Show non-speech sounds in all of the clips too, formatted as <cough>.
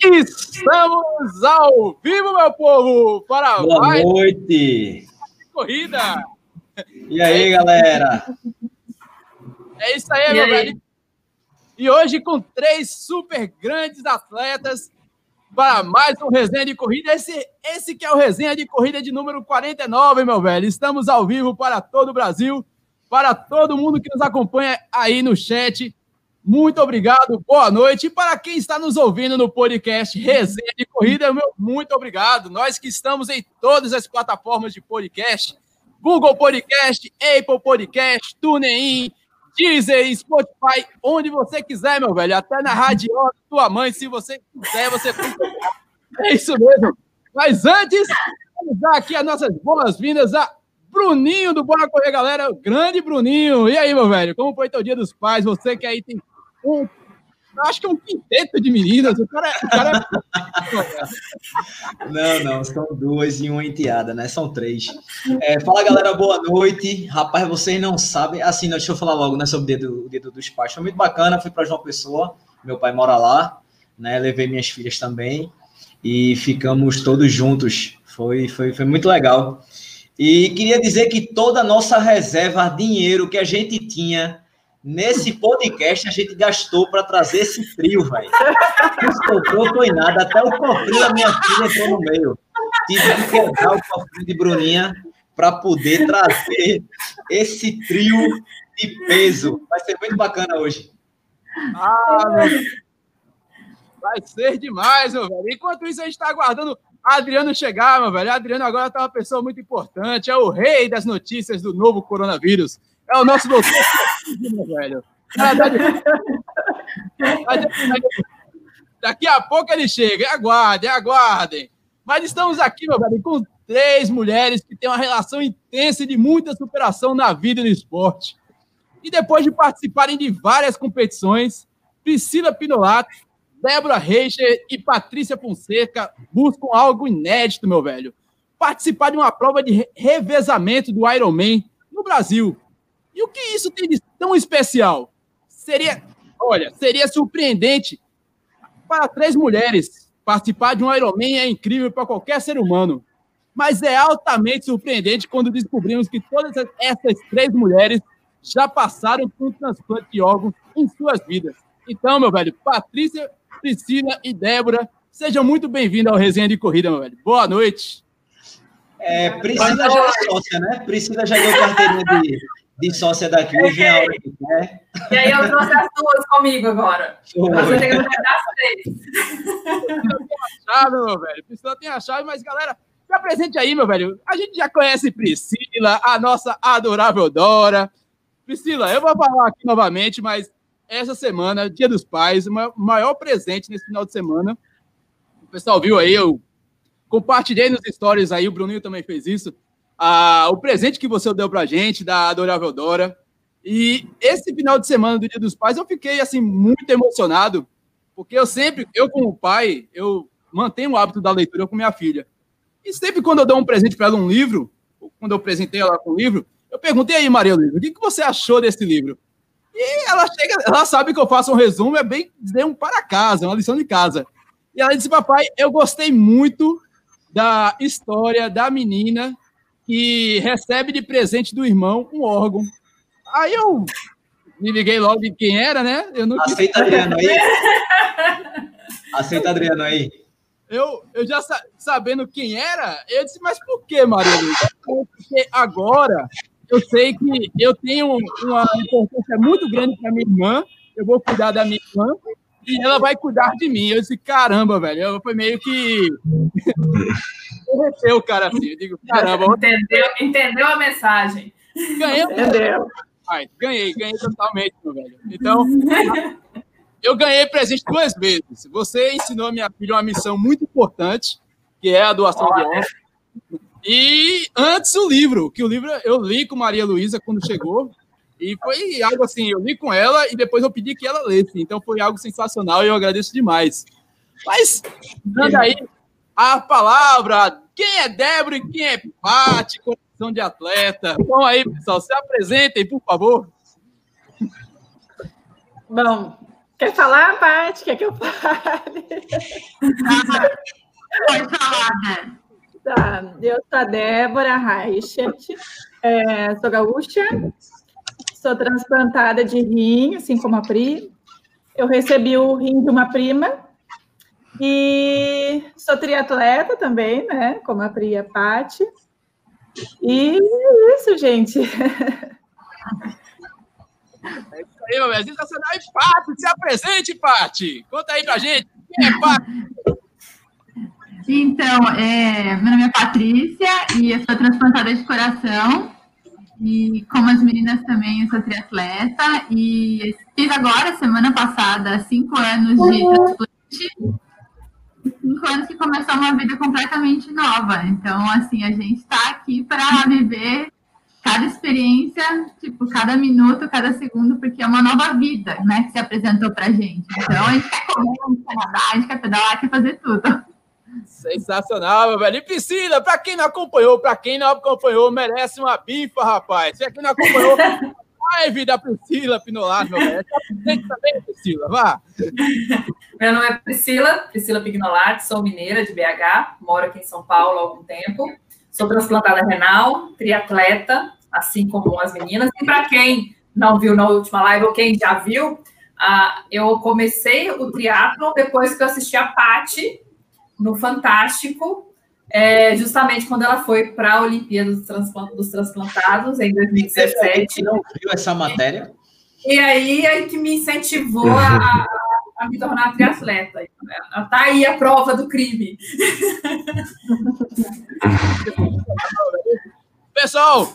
Estamos ao vivo, meu povo, para Boa mais noite. corrida. E aí, galera? É isso aí, e meu aí? velho. E hoje com três super grandes atletas para mais um resenha de corrida. Esse, esse que é o resenha de corrida de número 49, meu velho. Estamos ao vivo para todo o Brasil, para todo mundo que nos acompanha aí no chat. Muito obrigado, boa noite. E para quem está nos ouvindo no podcast Resenha de Corrida, meu muito obrigado. Nós que estamos em todas as plataformas de podcast, Google Podcast, Apple Podcast, TuneIn, Deezer, Spotify, onde você quiser, meu velho. Até na rádio da tua mãe, se você quiser, você. É isso mesmo. Mas antes, vamos dar aqui as nossas boas-vindas a Bruninho do Bora Correr, galera. Grande Bruninho. E aí, meu velho? Como foi teu dia dos pais? Você que aí tem um, acho que é um quinteto de meninas. O cara, o cara... É <laughs> não, não, são duas e uma enteada, né? São três. É, fala, galera, boa noite. Rapaz, vocês não sabem. Assim, deixa eu falar logo né, sobre o dedo, o dedo dos pais. Foi muito bacana. Fui para João Pessoa, meu pai mora lá, né? Levei minhas filhas também e ficamos todos juntos. Foi, foi, foi muito legal. E queria dizer que toda a nossa reserva, dinheiro que a gente tinha Nesse podcast a gente gastou para trazer esse trio, velho. Não foi nada, até o cofrinho da minha filha entrou no meio. Tive que quebrar o cofrinho de Bruninha para poder trazer esse trio de peso. Vai ser muito bacana hoje. Ah. Vai ser demais, meu velho. Enquanto isso, a gente está aguardando Adriano chegar, meu velho. Adriano agora está uma pessoa muito importante, é o rei das notícias do novo coronavírus. É o nosso doutor, velho. Daqui a pouco ele chega. Aguardem, aguardem. Mas estamos aqui, meu velho, com três mulheres que têm uma relação intensa e de muita superação na vida e no esporte. E depois de participarem de várias competições, Priscila Pinolato, Débora Reicher e Patrícia Fonseca buscam algo inédito, meu velho. Participar de uma prova de revezamento do Ironman no Brasil. E o que isso tem de tão especial? Seria, olha, seria surpreendente para três mulheres. Participar de um Ironman é incrível para qualquer ser humano. Mas é altamente surpreendente quando descobrimos que todas essas três mulheres já passaram por um transplante de órgãos em suas vidas. Então, meu velho, Patrícia, Priscila e Débora, sejam muito bem-vindos ao Resenha de Corrida, meu velho. Boa noite. É, Priscila já é sócia, né? Priscila já deu carteirinha de, de sócia daqui, hoje é a hora que quer. E aí eu trouxe as duas comigo agora. Você tem que dar três. chave, meu velho. Priscila tem a chave, mas galera, se apresente aí, meu velho. A gente já conhece Priscila, a nossa adorável Dora. Priscila, eu vou falar aqui novamente, mas essa semana, Dia dos Pais, o maior presente nesse final de semana. O pessoal viu aí, eu compartilhei nos stories aí, o Bruninho também fez isso a, o presente que você deu para a gente, da Adorável Dora. E esse final de semana do Dia dos Pais, eu fiquei assim muito emocionado, porque eu sempre, eu como pai, eu mantenho o hábito da leitura com minha filha. E sempre quando eu dou um presente para ela, um livro, quando eu presentei ela com um livro, eu perguntei aí, Maria Luísa, o que, você achou desse livro? E ela chega, ela sabe que eu faço um resumo, é bem dizer um para casa, uma lição de casa. E ela disse, papai, eu gostei muito da história da menina que recebe de presente do irmão um órgão. Aí eu me liguei logo de quem era, né? Eu não Aceita quis... Adriano aí. Aceita Adriano aí. Eu, eu já sa sabendo quem era, eu disse, mas por que, Maria Porque agora eu sei que eu tenho uma importância muito grande para minha irmã, eu vou cuidar da minha irmã, e ela vai cuidar de mim. Eu disse, caramba, velho, eu, foi meio que derreteu, cara, assim. Eu digo, caramba. Entendeu, entendeu a mensagem. Ganhei. Entendeu. Ai, ganhei, ganhei totalmente, meu velho. Então, eu ganhei presente duas vezes. Você ensinou a minha filha uma missão muito importante, que é a doação Olha. de órgãos. E antes o livro, que o livro eu li com Maria Luísa quando chegou. E foi algo assim, eu li com ela e depois eu pedi que ela lesse. Então foi algo sensacional e eu agradeço demais. Mas, anda aí, a palavra. Quem é Débora e quem é Pati, condição de atleta? Então aí, pessoal, se apresentem, por favor. Bom, Quer falar, Paty? Quer que eu fale? Pode falar, né? Tá, eu sou a Débora Reichert, é, sou gaúcha, sou transplantada de rim, assim como a Pri. Eu recebi o rim de uma prima e sou triatleta também, né? Como a Pri e a Paty. E é isso, gente. É isso aí, meu. Sensacional. E Paty, se apresente, Paty. Conta aí pra gente. Quem é Paty? Então, é, meu nome é Patrícia e eu sou transplantada de coração. E como as meninas também, eu sou triatleta. E fiz agora, semana passada, cinco anos de transplante. Cinco anos que começou uma vida completamente nova. Então, assim, a gente está aqui para viver cada experiência, tipo, cada minuto, cada segundo, porque é uma nova vida, né, que se apresentou pra gente. Então, a gente quer comer, a gente quer nadar, a gente quer pedalar, quer fazer tudo. Sensacional, meu velho. E piscina, pra quem não acompanhou, pra quem não acompanhou, merece uma bifa, rapaz. Se quem não acompanhou, live da Priscila Pinolato, meu velho. também, Priscila, vá. Meu nome é Priscila, Priscila Pignolati, sou mineira de BH, moro aqui em São Paulo há algum tempo. Sou transplantada renal, triatleta, assim como as meninas. E para quem não viu na última live ou quem já viu, uh, eu comecei o triatlo depois que eu assisti a Pati no Fantástico, é, justamente quando ela foi para a Olimpíada dos, Transplant dos Transplantados, em 2017. Não viu essa matéria? E aí, aí que me incentivou a, a me tornar triatleta. Está aí a prova do crime. <laughs> Pessoal,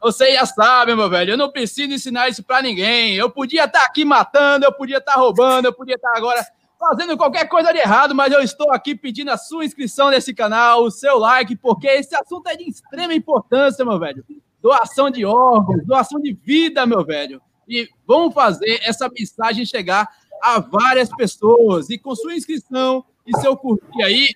vocês já sabem, meu velho, eu não preciso ensinar isso para ninguém. Eu podia estar tá aqui matando, eu podia estar tá roubando, eu podia estar tá agora fazendo qualquer coisa de errado, mas eu estou aqui pedindo a sua inscrição nesse canal, o seu like, porque esse assunto é de extrema importância, meu velho. Doação de órgãos, doação de vida, meu velho. E vamos fazer essa mensagem chegar a várias pessoas. E com sua inscrição e seu curtir aí,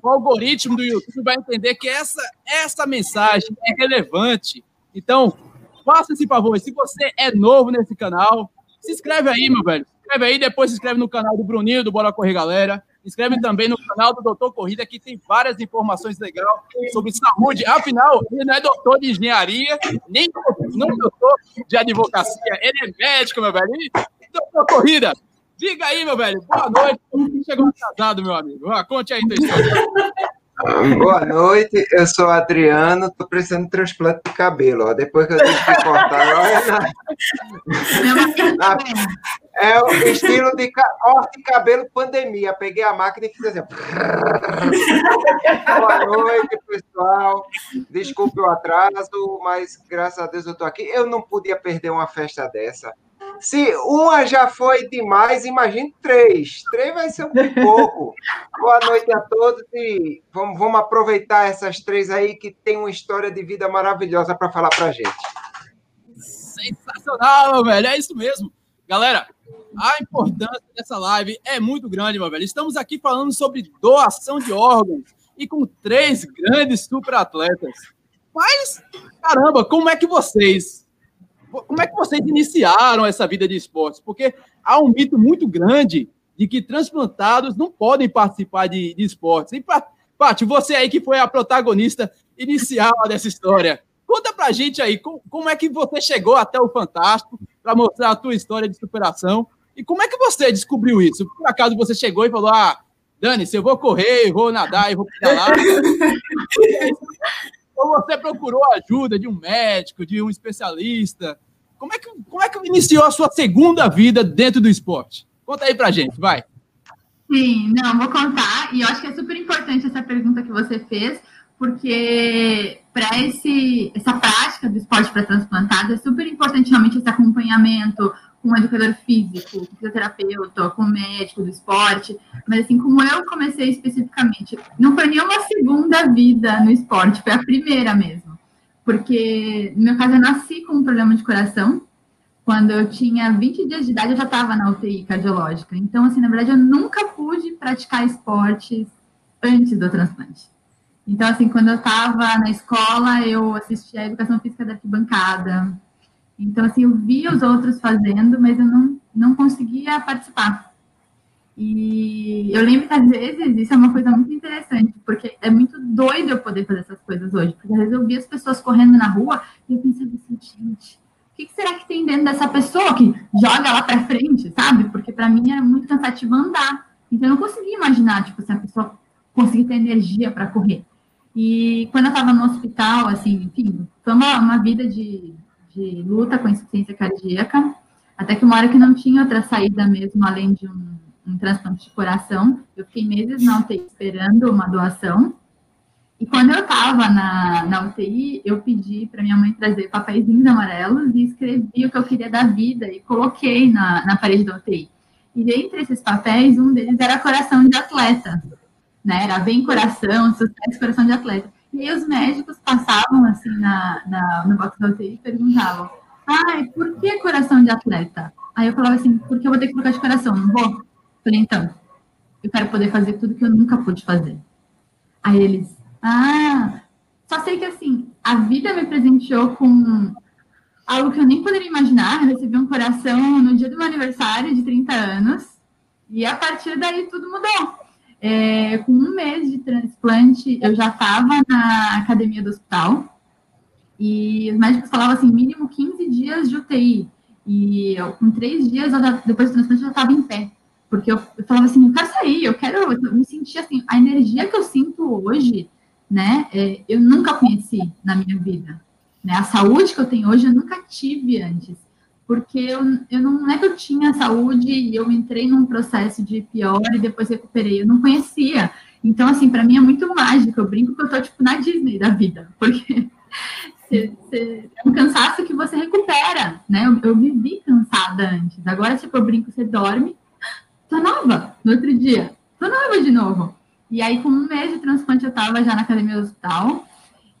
o algoritmo do YouTube vai entender que essa, essa mensagem é relevante. Então, faça esse favor. Se você é novo nesse canal, se inscreve aí, meu velho inscreve aí, depois se inscreve no canal do Bruninho, do Bora Correr Galera. Inscreve também no canal do Doutor Corrida, que tem várias informações legais sobre saúde. Afinal, ele não é doutor de engenharia, nem não é doutor de advocacia. Ele é médico, meu velho. Doutor Corrida, diga aí, meu velho. Boa noite. Chegou atrasado, meu amigo. Ah, conte aí história. Boa noite, eu sou Adriano, estou precisando de transplante de cabelo. Ó. Depois que eu tive que cortar, olha na, na, <laughs> é o estilo de corte de cabelo pandemia. Peguei a máquina e fiz assim. <laughs> Boa noite, pessoal. Desculpe o atraso, mas graças a Deus eu estou aqui. Eu não podia perder uma festa dessa. Se uma já foi demais, imagine três. Três vai ser um pouco. Boa noite a todos e vamos, vamos aproveitar essas três aí que tem uma história de vida maravilhosa para falar para gente. Sensacional, meu velho. É isso mesmo. Galera, a importância dessa live é muito grande, meu velho. Estamos aqui falando sobre doação de órgãos e com três grandes superatletas. Mas, caramba, como é que vocês como é que vocês iniciaram essa vida de esportes? Porque há um mito muito grande de que transplantados não podem participar de, de esportes. E, Paty, você aí que foi a protagonista inicial dessa história, conta pra gente aí como, como é que você chegou até o Fantástico para mostrar a tua história de superação e como é que você descobriu isso? Por acaso você chegou e falou, ah, Dani, se eu vou correr, eu vou nadar, eu vou pedalar... <laughs> Ou você procurou ajuda de um médico, de um especialista? Como é que, como é que iniciou a sua segunda vida dentro do esporte? Conta aí pra gente, vai. Sim, não, vou contar. E eu acho que é super importante essa pergunta que você fez, porque para essa prática do esporte para transplantado é super importante realmente esse acompanhamento, com um educador físico, com fisioterapeuta, com médico do esporte, mas assim, como eu comecei especificamente, não foi nenhuma segunda vida no esporte, foi a primeira mesmo. Porque, no meu caso, eu nasci com um problema de coração. Quando eu tinha 20 dias de idade, eu já estava na UTI cardiológica. Então, assim, na verdade, eu nunca pude praticar esportes antes do transplante. Então, assim, quando eu estava na escola, eu assistia a educação física da arquibancada, então, assim, eu via os outros fazendo, mas eu não, não conseguia participar. E eu lembro que às vezes isso é uma coisa muito interessante, porque é muito doido eu poder fazer essas coisas hoje, porque às vezes eu via as pessoas correndo na rua e eu pensava assim, gente, o que será que tem dentro dessa pessoa que joga lá para frente, sabe? Porque para mim era muito cansativo andar. Então eu não conseguia imaginar, tipo, se a pessoa conseguir ter energia para correr. E quando eu estava no hospital, assim, enfim, foi uma, uma vida de, de luta com insuficiência cardíaca, até que uma hora que não tinha outra saída mesmo, além de um, um transplante de coração. Eu fiquei meses na UTI esperando uma doação. E quando eu estava na, na UTI, eu pedi para minha mãe trazer papeizinhos amarelos e escrevi o que eu queria da vida e coloquei na, na parede da UTI. E dentre esses papéis, um deles era coração de atleta. Né? Era bem coração, sucesso, coração de atleta. E os médicos passavam assim na, na, no box da UTI e perguntavam: ai, por que coração de atleta? Aí eu falava assim, porque eu vou ter que colocar de coração, não vou? Falei, então, eu quero poder fazer tudo que eu nunca pude fazer. Aí eles, ah, só sei que assim, a vida me presenteou com algo que eu nem poderia imaginar. Eu recebi um coração no dia do meu aniversário de 30 anos, e a partir daí tudo mudou. É, com um mês de transplante, eu já estava na academia do hospital, e os médicos falavam assim, mínimo 15 dias de UTI. E eu, com três dias, eu, depois do transplante, eu já estava em pé. Porque eu, eu, falava assim, eu quero sair, eu quero eu me sentir assim, a energia que eu sinto hoje, né, é, eu nunca conheci na minha vida. Né? A saúde que eu tenho hoje eu nunca tive antes. Porque eu, eu não, não é que eu tinha saúde e eu entrei num processo de pior e depois recuperei, eu não conhecia. Então, assim, para mim é muito mágico. Eu brinco que eu tô, tipo, na Disney da vida, <laughs> porque você, você, é um cansaço que você recupera, né? Eu, eu vivi cansada antes. Agora, tipo, eu brinco, você dorme, tô nova no outro dia, tô nova de novo. E aí, com um mês de transplante, eu tava já na academia do hospital.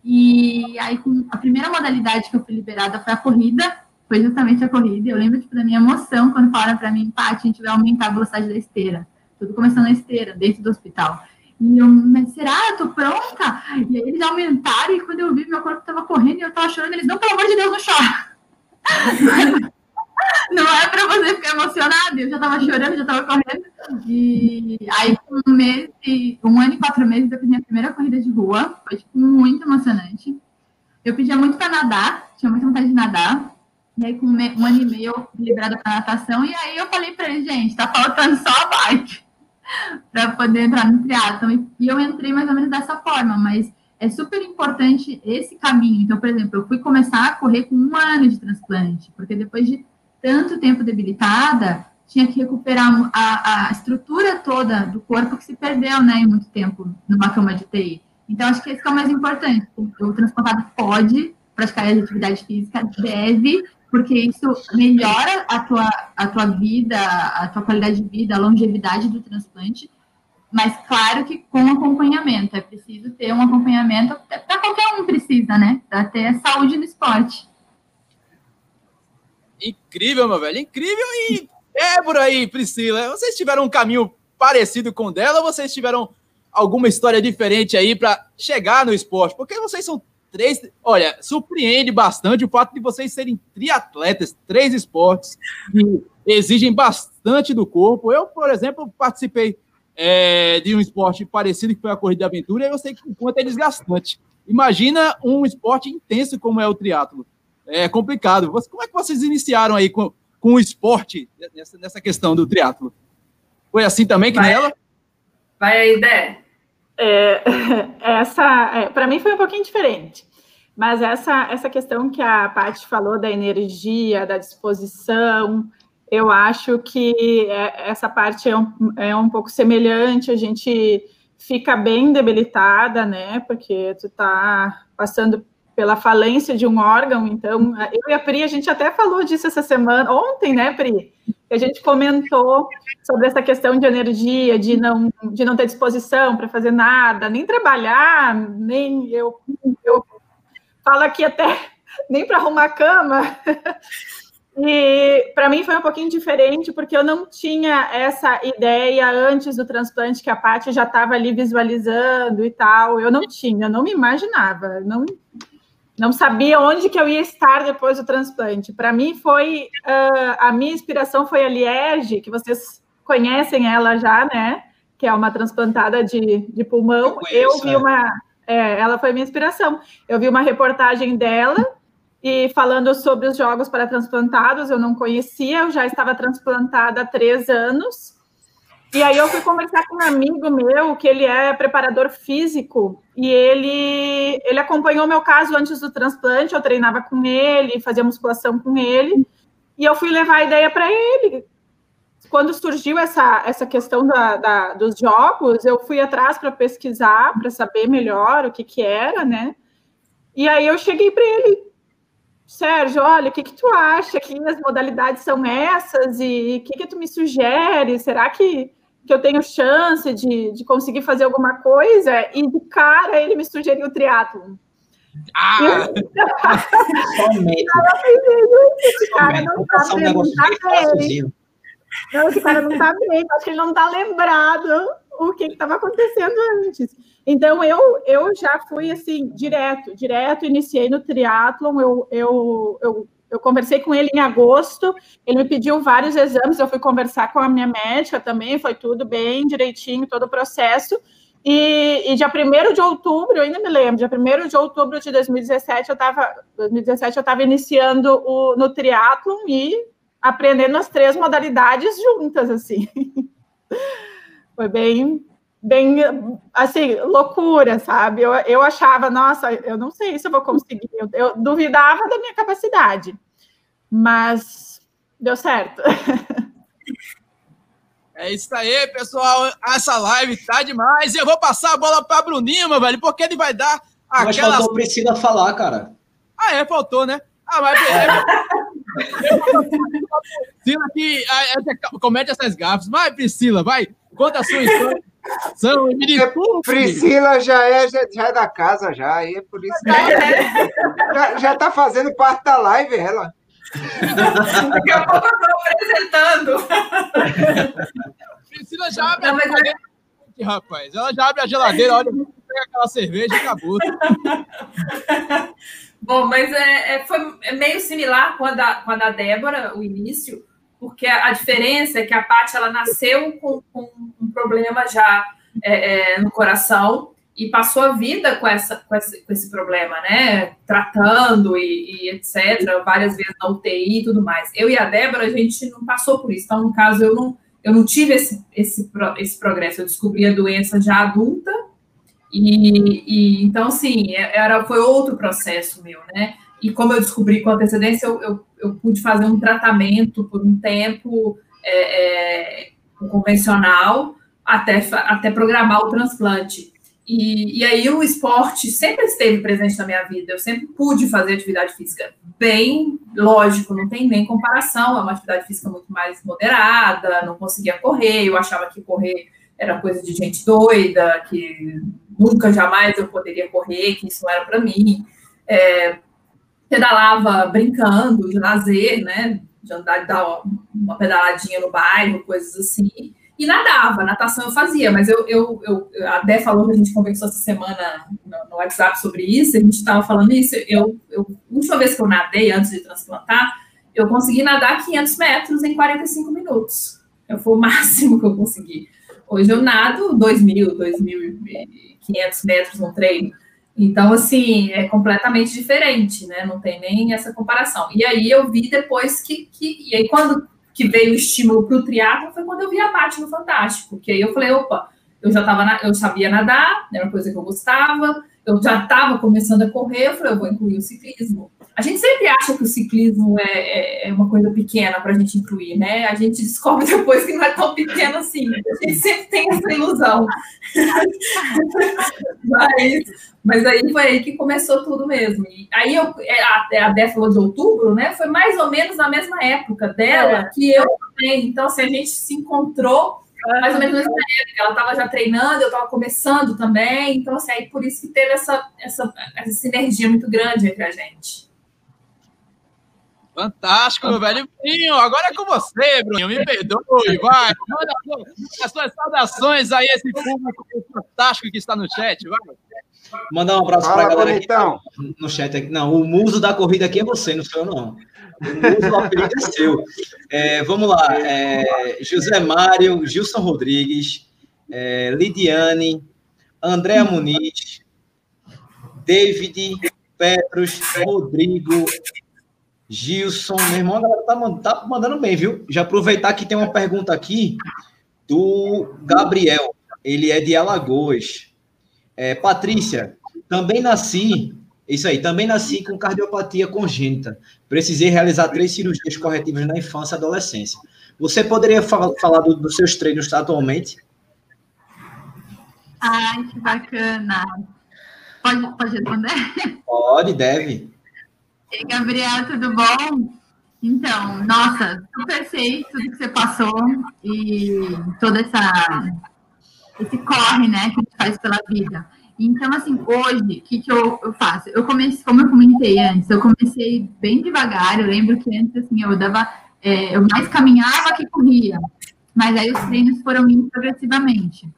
E aí, com a primeira modalidade que eu fui liberada foi a corrida, foi justamente a corrida. Eu lembro tipo, da minha emoção quando falaram para mim, Paty, a gente vai aumentar a velocidade da esteira. Tudo começando na esteira, dentro do hospital. E eu, mas será? Eu tô pronta? E aí eles aumentaram, e quando eu vi, meu corpo tava correndo e eu tava chorando. Eles, não, pelo amor de Deus, não chora. <laughs> não é para você ficar emocionado. Eu já estava chorando, já estava correndo. E aí, um mês, um ano e quatro meses, eu fiz minha primeira corrida de rua. Foi tipo, muito emocionante. Eu pedia muito para nadar, tinha muita vontade de nadar. E aí, com um ano e meio, liberada para natação. E aí, eu falei para ele, gente, tá faltando só a bike <laughs> para poder entrar no triatlon. E eu entrei mais ou menos dessa forma, mas é super importante esse caminho. Então, por exemplo, eu fui começar a correr com um ano de transplante, porque depois de tanto tempo debilitada, tinha que recuperar a, a estrutura toda do corpo que se perdeu, né, em muito tempo numa cama de TI. Então, acho que esse é o mais importante. O transplantado pode praticar atividade física, deve, porque isso melhora a tua, a tua vida, a tua qualidade de vida, a longevidade do transplante, mas claro que com acompanhamento. É preciso ter um acompanhamento, para qualquer um precisa, né? Para ter saúde no esporte. Incrível, meu velho, incrível. E Débora e Priscila, vocês tiveram um caminho parecido com o dela ou vocês tiveram alguma história diferente aí para chegar no esporte? Porque vocês são três. Olha, surpreende bastante o fato de vocês serem triatletas, três esportes que exigem bastante do corpo. Eu, por exemplo, participei é, de um esporte parecido que foi a corrida de aventura e eu sei que o quanto é desgastante. Imagina um esporte intenso como é o triatlo é complicado. Como é que vocês iniciaram aí com, com o esporte nessa, nessa questão do triatlo? Foi assim também que vai, nela? Vai aí, Dé. É, <laughs> essa, é, para mim foi um pouquinho diferente. Mas essa, essa questão que a Paty falou da energia, da disposição, eu acho que é, essa parte é um, é um pouco semelhante. A gente fica bem debilitada, né? Porque tu tá passando pela falência de um órgão. Então, eu e a Pri, a gente até falou disso essa semana, ontem, né, Pri? A gente comentou sobre essa questão de energia, de não, de não ter disposição para fazer nada, nem trabalhar, nem eu, eu falo aqui até <laughs> nem para arrumar cama. <laughs> E para mim foi um pouquinho diferente, porque eu não tinha essa ideia antes do transplante que a Paty já estava ali visualizando e tal. Eu não tinha, eu não me imaginava. Não, não sabia onde que eu ia estar depois do transplante. Para mim foi uh, a minha inspiração foi a Liege, que vocês conhecem ela já, né? Que é uma transplantada de, de pulmão. Eu, conheço, eu vi é. uma, é, ela foi minha inspiração. Eu vi uma reportagem dela e falando sobre os jogos para transplantados. Eu não conhecia, eu já estava transplantada há três anos. E aí eu fui conversar com um amigo meu, que ele é preparador físico, e ele, ele acompanhou meu caso antes do transplante, eu treinava com ele, fazia musculação com ele, e eu fui levar a ideia para ele. Quando surgiu essa, essa questão da, da dos jogos, eu fui atrás para pesquisar, para saber melhor o que, que era, né? E aí eu cheguei para ele, Sérgio, olha, o que, que tu acha que as modalidades são essas e o que, que tu me sugere? Será que que eu tenho chance de, de conseguir fazer alguma coisa, e de cara ele me sugeriu o triatlo. Ah! <laughs> Esse cara não tá tá. Não, esse cara não tá bem, acho que ele não tá lembrado o que estava acontecendo antes. Então, eu, eu já fui, assim, direto, direto, iniciei no triatlon, eu, eu, eu eu conversei com ele em agosto, ele me pediu vários exames, eu fui conversar com a minha médica também, foi tudo bem direitinho, todo o processo. E, e dia 1 de outubro, eu ainda me lembro, dia 1 de outubro de 2017, eu estava 2017 eu estava iniciando o, no triatlon e aprendendo as três modalidades juntas, assim. <laughs> Foi bem, bem, assim, loucura, sabe? Eu, eu achava, nossa, eu não sei se eu vou conseguir, eu, eu duvidava da minha capacidade, mas deu certo. <laughs> É isso aí, pessoal. Essa live tá demais. Eu vou passar a bola para Bruninho, meu velho, porque ele vai dar aquela... Mas faltou Priscila falar, cara. Ah, é, faltou, né? Ah, mas... <laughs> Priscila que comete essas gafas. Vai, Priscila, vai. Conta a sua história são, me desculpe. Priscila já é, já, já, é da casa, já. Aí é por isso que já, já tá fazendo parte da live, ela. Daqui a pouco eu tô apresentando. Priscila já abre Não, a geladeira, é... rapaz. Ela já abre a geladeira, olha, pega aquela cerveja e acabou. Bom, mas é, é, foi meio similar com a, da, com a da Débora, o início porque a, diferença é que a Paty ela nasceu com, com um problema já é, é, no coração e passou a vida com, essa, com, esse, com esse problema, né? Tratando e, e, etc., várias vezes na UTI e tudo mais. Eu e a Débora, a gente não passou por isso. Então, no caso, eu não, eu não tive esse, esse, esse progresso. Eu descobri a doença já adulta. E, e então, assim, é, era, foi outro processo meu, né? E como eu descobri com antecedência, eu, eu, eu pude fazer um tratamento por um tempo é, é, convencional até, até programar o transplante. E, e, aí o esporte sempre esteve presente na minha vida. Eu sempre pude fazer atividade física bem, lógico, não tem nem comparação. É uma atividade física muito mais moderada. Não conseguia correr. Eu achava que correr era coisa de gente doida, que nunca jamais eu poderia correr, que isso não era para mim. É, pedalava brincando, de lazer, né? De andar, de dar uma pedaladinha no bairro, coisas assim. E nadava, natação eu fazia, mas eu, eu, eu a Dé falou que a gente conversou essa semana no, no WhatsApp sobre isso, a gente estava falando isso. Eu, eu, a última vez que eu nadei, antes de transplantar, eu consegui nadar 500 metros em 45 minutos. Foi o <laughs> máximo que eu consegui. Hoje eu nado 2.000, 2.500 metros no treino. Então, assim, é completamente diferente, né? Não tem nem essa comparação. E aí eu vi depois que. que e aí, quando que veio o estímulo para o triatlo, foi quando eu vi a parte no Fantástico. Que aí eu falei, opa, eu já tava eu sabia nadar, era uma coisa que eu gostava, eu já estava começando a correr, eu falei, eu vou incluir o ciclismo. A gente sempre acha que o ciclismo é, é, é uma coisa pequena para a gente incluir, né? A gente descobre <laughs> depois que não é tão pequeno assim. A gente sempre tem essa ilusão. <laughs> mas, mas aí foi aí que começou tudo mesmo. E aí eu, é, a, a Dé falou de outubro, né? Foi mais ou menos na mesma época dela é. que eu também. Então, assim, a gente se encontrou mais ou menos nessa época. Ela estava já treinando, eu estava começando também. Então, assim, aí por isso que teve essa, essa, essa sinergia muito grande entre a gente. Fantástico, meu velho. Bruninho, agora é com você, Bruninho. Me perdoe, vai. Manda as suas saudações aí, esse público fantástico que está no chat, vai. Mandar um abraço Fala, pra galera bonitão. aqui no chat. Aqui. Não, o muso da corrida aqui é você, não sou eu, não. O muso do apelido é seu. É, vamos lá. É, José Mário, Gilson Rodrigues, é, Lidiane, Andréa Muniz, David, Petros, Rodrigo, Gilson. Meu irmão, a galera tá, mand- tá mandando bem, viu? Já aproveitar que tem uma pergunta aqui do Gabriel. Ele é de Alagoas. É, Patrícia, também nasci, isso aí, também nasci com cardiopatia congênita. Precisei realizar três cirurgias corretivas na infância e adolescência. Você poderia fa- falar do- dos seus treinos atualmente? Ai, que bacana. Pode, pode responder? Pode, deve. Ei, Gabriel, tudo bom? Então, nossa, super sei tudo que você passou e toda essa esse corre, né, que a gente faz pela vida. Então, assim, hoje, o que, que eu, eu faço? Eu comecei, como eu comentei antes, eu comecei bem devagar. Eu lembro que antes, assim, eu dava, é, eu mais caminhava que corria. Mas aí os treinos foram indo progressivamente.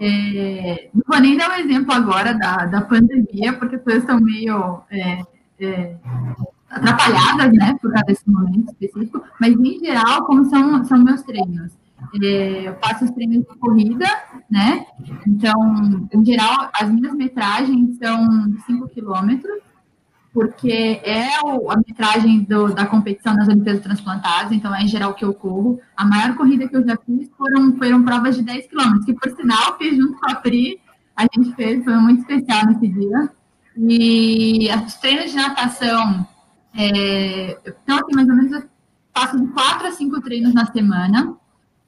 É, não vou nem dar um exemplo agora da, da pandemia, porque as coisas estão meio é, é, atrapalhadas, né, por causa desse momento específico, mas em geral, como são, são meus treinos? É, eu faço os treinos de corrida, né, então, em geral, as minhas metragens são 5 quilômetros, porque é o- a metragem do- da competição nas Olimpíadas Transplantadas, então é em geral que eu corro. A maior corrida que eu já fiz foram, foram provas de 10 quilômetros, que por sinal fiz junto com a Pri, a gente fez, foi muito especial nesse dia. E os treinos de natação, é, então assim, mais ou menos eu faço de 4 a 5 treinos na semana,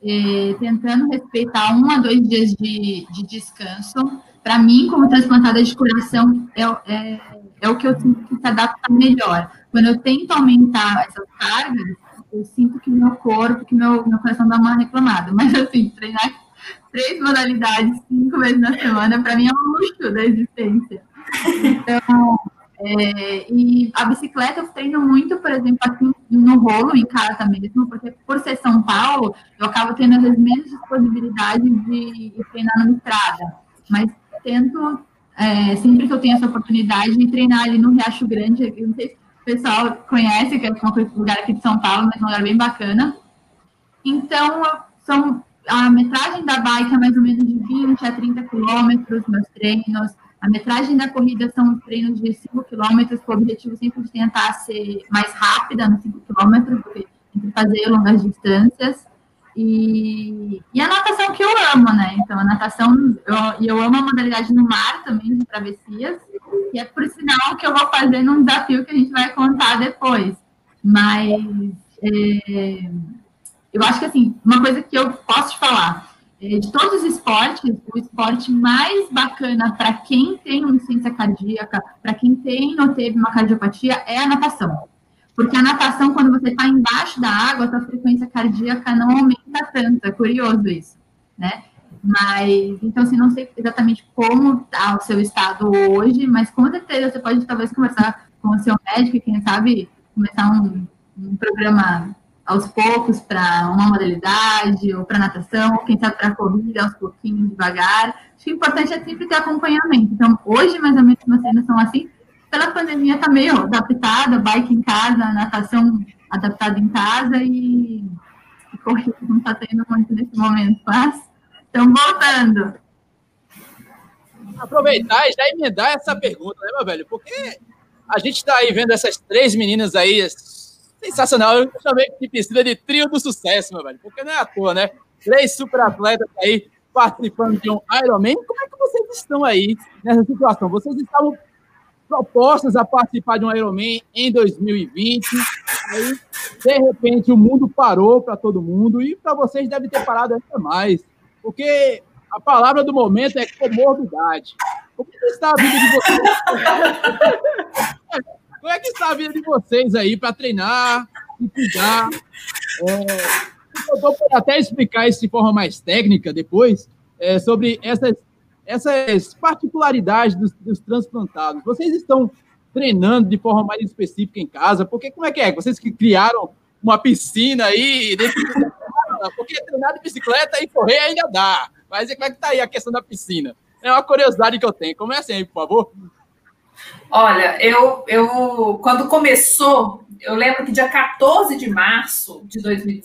é, tentando respeitar um a dois dias de, de descanso. Para mim, como transplantada de coração, é, é, é o que eu sinto que se adapta melhor. Quando eu tento aumentar essas cargas, eu sinto que meu corpo, que meu, meu coração dá uma reclamada. Mas, assim, treinar três modalidades cinco vezes na semana, para mim é um luxo da existência. Então, é, e a bicicleta eu treino muito, por exemplo, aqui no rolo, em casa mesmo, porque por ser São Paulo, eu acabo tendo às vezes menos disponibilidade de, treinar numa estrada. Mas tento, é, sempre que eu tenho essa oportunidade, de treinar ali no Riacho Grande. Eu não sei se o pessoal conhece, que é um lugar aqui de São Paulo, mas é um lugar bem bacana. Então, são, a metragem da bike é mais ou menos de 20 a 30 quilômetros, meus treinos. A metragem da corrida são os treinos de 5 quilômetros, com o objetivo sempre de tentar ser mais rápida nos 5 quilômetros, do que entre fazer longas distâncias. E, e a natação que eu amo, né? Então, a natação, eu- e eu, amo a modalidade no mar também, de travessias, e é por sinal que eu vou fazer num desafio que a gente vai contar depois. Mas é, eu acho que, assim, uma coisa que eu posso te falar, de todos os esportes, o esporte mais bacana para quem tem uma insuficiência cardíaca, para quem tem ou teve uma cardiopatia, é a natação. Porque a natação, quando você está embaixo da água, a sua frequência cardíaca não aumenta tanto. É curioso isso, né? Mas, então, assim, não sei exatamente como está o seu estado hoje, mas com certeza você pode talvez conversar com o seu médico e, quem sabe, começar um, um programa aos poucos para uma modalidade, ou para natação, ou quem sabe para corrida, aos pouquinhos, devagar. Acho que o importante é sempre ter acompanhamento. Então, hoje, mais ou menos, meus treinos são assim. Pela pandemia, tá meio adaptada, bike em casa, natação adaptada em casa e, e corrida não está tendo muito nesse momento, mas estão voltando. aproveitar e já emendar essa pergunta, né, meu velho? Porque a gente está aí vendo essas três meninas aí, sensacional. Eu chamei de piscina de trio do sucesso, meu velho, porque não é à toa, né? Três super atletas aí participando de um Ironman. Como é que vocês estão aí nessa situação? Vocês estavam propostas a participar de um Ironman em 2020. Aí, de repente, o mundo parou para todo mundo e para vocês deve ter parado ainda mais, porque a palavra do momento é comorbidade. Como é que está a vida de vocês? <laughs> Como é que está a vida de vocês aí para treinar e cuidar? É, eu vou até explicar isso de forma mais técnica depois, é, sobre essas, essas particularidades dos, dos transplantados. Vocês estão treinando de forma mais específica em casa? Porque como é que é? Vocês que criaram uma piscina aí, porque treinar de bicicleta e correr ainda dá. Mas como é que tá aí a questão da piscina? É uma curiosidade que eu tenho. Comece aí, por favor. Olha, eu, eu quando começou, eu lembro que dia 14 de março de, 2000,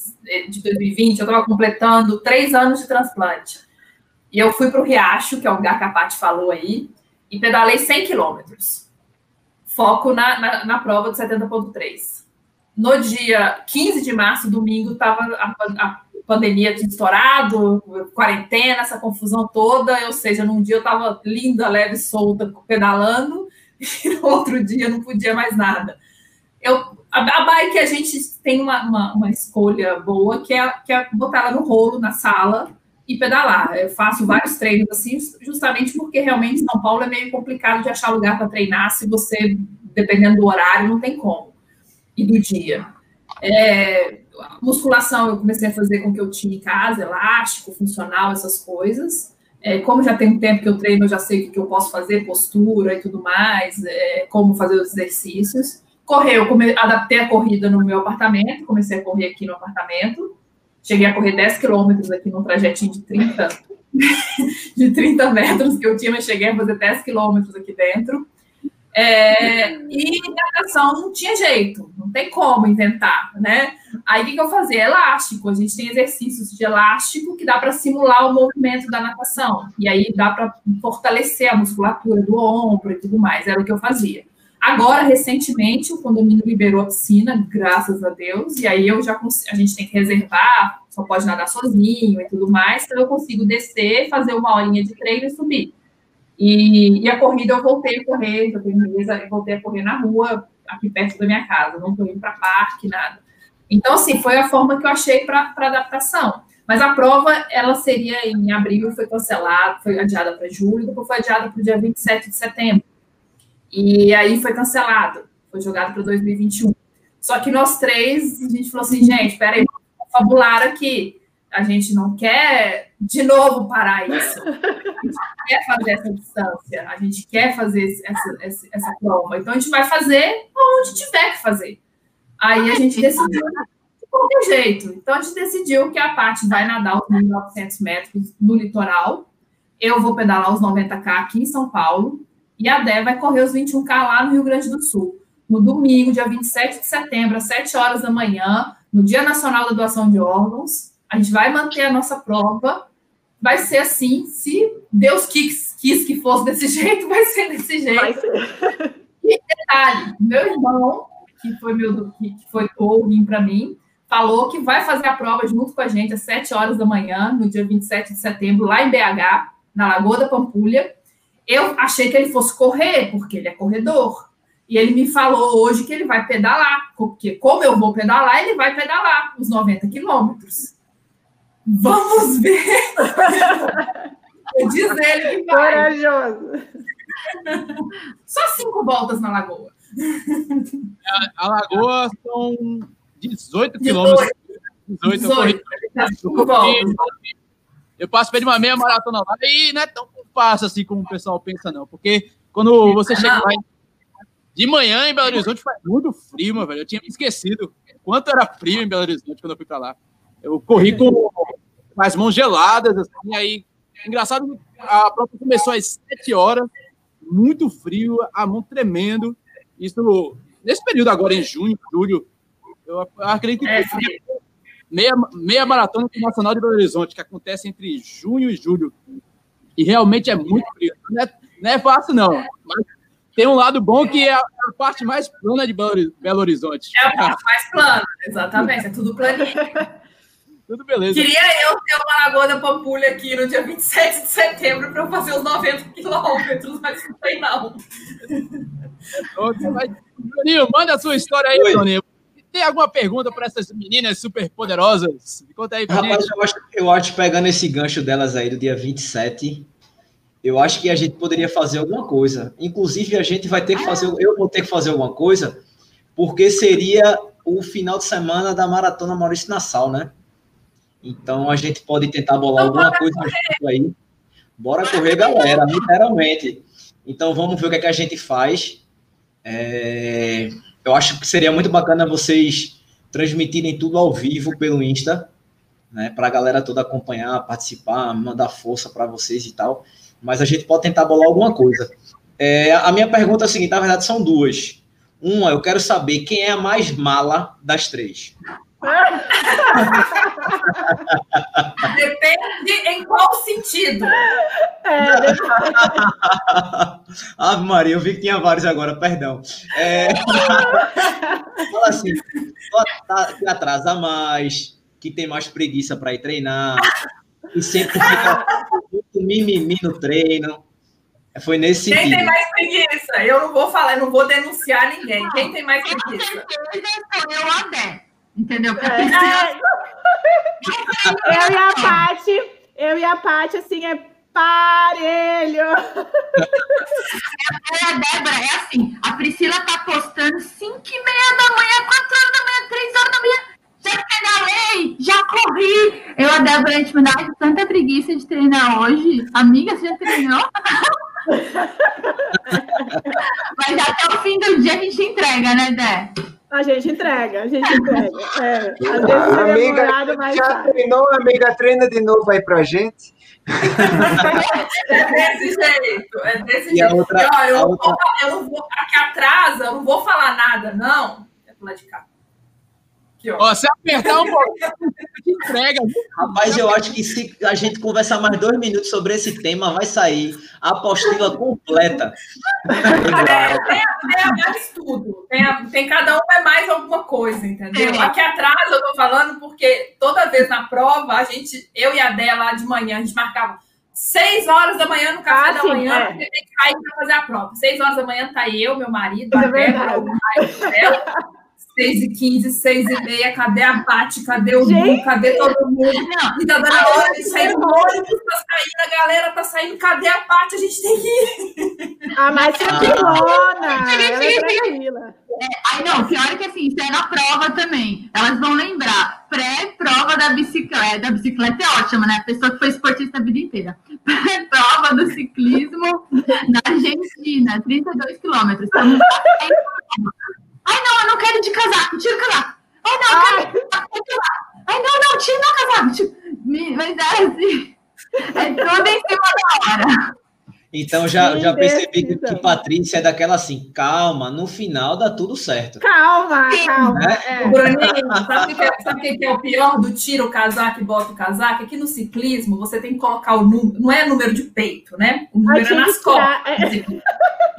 de 2020, eu estava completando três anos de transplante. E eu fui para o Riacho, que é o lugar que a Paty falou aí, e pedalei 100 quilômetros. Foco na, na, na prova do 70.3. No dia 15 de março, domingo, estava a, a pandemia tinha estourado, quarentena, essa confusão toda, ou seja, num dia eu estava linda, leve, solta, pedalando, e <laughs> no outro dia não podia mais nada. Eu, a, a bike a gente tem uma, uma, uma, escolha boa, que é, que é botar ela no rolo, na sala, e pedalar. Eu faço vários treinos assim, justamente porque realmente São Paulo é meio complicado de achar lugar para treinar se você, dependendo do horário, não tem como. E do dia. É, musculação eu comecei a fazer com o que eu tinha em casa, elástico, funcional, essas coisas. É, como já tem um tempo que eu treino, eu já sei o que eu posso fazer, postura e tudo mais, é, como fazer os exercícios. Correr, eu come, adaptei a corrida no meu apartamento, comecei a correr aqui no apartamento. Cheguei a correr 10 quilômetros aqui num trajetinho de 30, <laughs> de 30 metros que eu tinha, mas cheguei a fazer 10 quilômetros aqui dentro. É, e natação não tinha jeito, não tem como intentar, né? Aí o que, que eu fazia? Elástico. A gente tem exercícios de elástico que dá para simular o movimento da natação. E aí dá para fortalecer a musculatura do ombro e tudo mais. Era o que eu fazia. Agora, recentemente, o condomínio liberou a piscina, graças a Deus, e aí eu já a gente tem que reservar, só pode nadar sozinho e tudo mais, então eu consigo descer, fazer uma horinha de treino e subir. E, e a corrida eu voltei a correr, eu tenho voltei a correr na rua, aqui perto da minha casa, não indo para parque, nada. Então, assim, foi a forma que eu achei para adaptação. Mas a prova, ela seria em abril, foi cancelada, foi adiada para julho, depois foi adiada para o dia 27 de setembro. E aí foi cancelado, foi jogado para 2021. Só que nós três, a gente falou assim, gente, peraí, fabular aqui. A gente não quer de novo parar isso. A gente quer fazer essa distância, a gente quer fazer essa, essa, essa prova. Então a gente vai fazer onde tiver que fazer. Aí a gente decidiu de qualquer jeito. Então a gente decidiu que a parte vai nadar os 1.900 metros no litoral. Eu vou pedalar os 90K aqui em São Paulo. E a Dé vai correr os 21K lá no Rio Grande do Sul. No domingo, dia 27 de setembro, às 7 horas da manhã, no Dia Nacional da Doação de Órgãos. A gente vai manter a nossa prova. Vai ser assim, se Deus quis, quis que fosse desse <laughs> jeito, vai ser desse jeito. Ser. E detalhe, meu irmão que foi meu que foi touring para mim, falou que vai fazer a prova junto com a gente às 7 horas da manhã, no dia 27 de setembro, lá em BH, na Lagoa da Pampulha. Eu achei que ele fosse correr, porque ele é corredor. E ele me falou hoje que ele vai pedalar, porque como eu vou pedalar, ele vai pedalar os 90 quilômetros. Vamos ver! <laughs> Diz ele que vai. Corajoso! Só cinco voltas na lagoa. A, Lagoa são 18 quilômetros. 18, 18. Eu, eu passo de uma meia maratona lá e não é tão fácil assim como o pessoal pensa, não. Porque quando você chega lá de manhã em Belo Horizonte faz muito frio, meu velho. Eu tinha me esquecido quanto era frio em Belo Horizonte quando eu fui para lá. Eu corri com as mãos geladas, assim, aí. Engraçado, a prova começou às 7 horas, muito frio, a mão tremendo. Isso, nesse período agora, em junho, julho, eu acredito que é, meia, meia maratona internacional de Belo Horizonte, que acontece entre junho e julho. E realmente é muito frio. Não é, não é fácil, não. Mas tem um lado bom que é a, a parte mais plana de Belo Horizonte. É a parte mais plana, exatamente. É tudo planinho. <laughs> Tudo beleza. Queria eu ter uma Lagoa da Pampulha aqui no dia 27 de setembro para eu fazer os 90 quilômetros, mas não tem não. Toninho, manda a sua história aí, Toninho. Tem alguma pergunta para essas meninas super poderosas? Conta aí pra Rapaz, gente. Eu acho, eu acho, pegando esse gancho delas aí do dia 27, eu acho que a gente poderia fazer alguma coisa. Inclusive, a gente vai ter que fazer, eu vou ter que fazer alguma coisa, porque seria o final de semana da Maratona Maurício Nassau, né? Então a gente pode tentar bolar então, alguma coisa aí. Bora correr, galera, literalmente. Então vamos ver o que, é que a gente faz. É... Eu acho que seria muito bacana vocês transmitirem tudo ao vivo pelo Insta. né? Para a galera toda acompanhar, participar, mandar força para vocês e tal. Mas a gente pode tentar bolar alguma coisa. É, a minha pergunta é a seguinte: na verdade, são duas. Uma, eu quero saber quem é a mais mala das três. <laughs> Depende em qual sentido. É, <laughs> Ave Maria, eu vi que tinha vários agora, perdão. É... <laughs> Fala assim, tá- que atrasa mais, que tem mais preguiça para ir treinar, que sempre fica muito mimimi no treino. Foi nesse Quem sentido. tem mais preguiça? Eu não vou falar, eu não vou denunciar ninguém. Quem tem mais preguiça? eu a Dé. Entendeu? Porque a É, Priscila <laughs> eu e a Paty, eu e a Paty, assim, é parelho. e a Débora é assim: a Priscila tá postando 5 e meia da manhã, 4 horas da manhã, 3 horas da manhã. Já pedalei, já corri. Eu a Débora, a gente me dava tanta preguiça de treinar hoje. Amiga, você já treinou? <laughs> Mas até o fim do dia a gente entrega, né, Dé? A gente entrega, a gente entrega. É, às vezes é Amiga, demorado, mas já tá. treinou, amiga? Treina de novo aí pra gente. É desse jeito, é desse E jeito. outra- E, ó, eu, outra- vou, eu não vou, aqui atrasa, eu não vou falar nada, não. É pro lado de cá. Aqui, ó. Ó, se apertar um pouquinho, entrega. Rapaz, eu acho que se a gente conversar mais dois minutos sobre esse tema, vai sair a apostila completa. É, tem, tem a mais tudo. Tem, tem cada um é mais alguma coisa, entendeu? É. Aqui atrás eu tô falando porque toda vez na prova, a gente, eu e a Dé lá de manhã, a gente marcava seis horas da manhã no café Ah, da sim, manhã, é. porque tem que sair pra fazer a prova. Seis horas da manhã tá eu, meu marido, Isso a é Débora, o Caio, dela. Seis e quinze, seis e meia, cadê a Paty? Cadê o Gente! Du? Cadê todo mundo? Não, E tá dando a hora de sair o ônibus, tá saindo, a galera tá saindo, cadê a Paty? A gente tem que ir. A mais tranquilona, Cheguei, <laughs> ela é tranquila. Ai, não, pior é que assim, isso é na prova também. Elas vão lembrar. Pré-prova da bicicleta. Da bicicleta é ótima, né? A pessoa que foi esportista a vida inteira. <laughs> Pré-prova do ciclismo na Argentina, 32 quilômetros. Estamos <laughs> Ai, não, eu não quero de casaco, tira o casaco. Ai, não, eu quero de casaco, tira. Ai, não, não, tira o casaco. tira- Mas é assim. É tudo em cima da hora. Então já, já Que percebi que, que Patrícia é daquela assim, calma, no final dá tudo certo. Calma, Sim. calma. Ô, É. Bruninho, sabe o que, é- sabe o que é o pior do tira o casaco e bota o casaco? Aqui no ciclismo, você tem que colocar o número, não é número de peito, né? O Ai, número é nas que costas.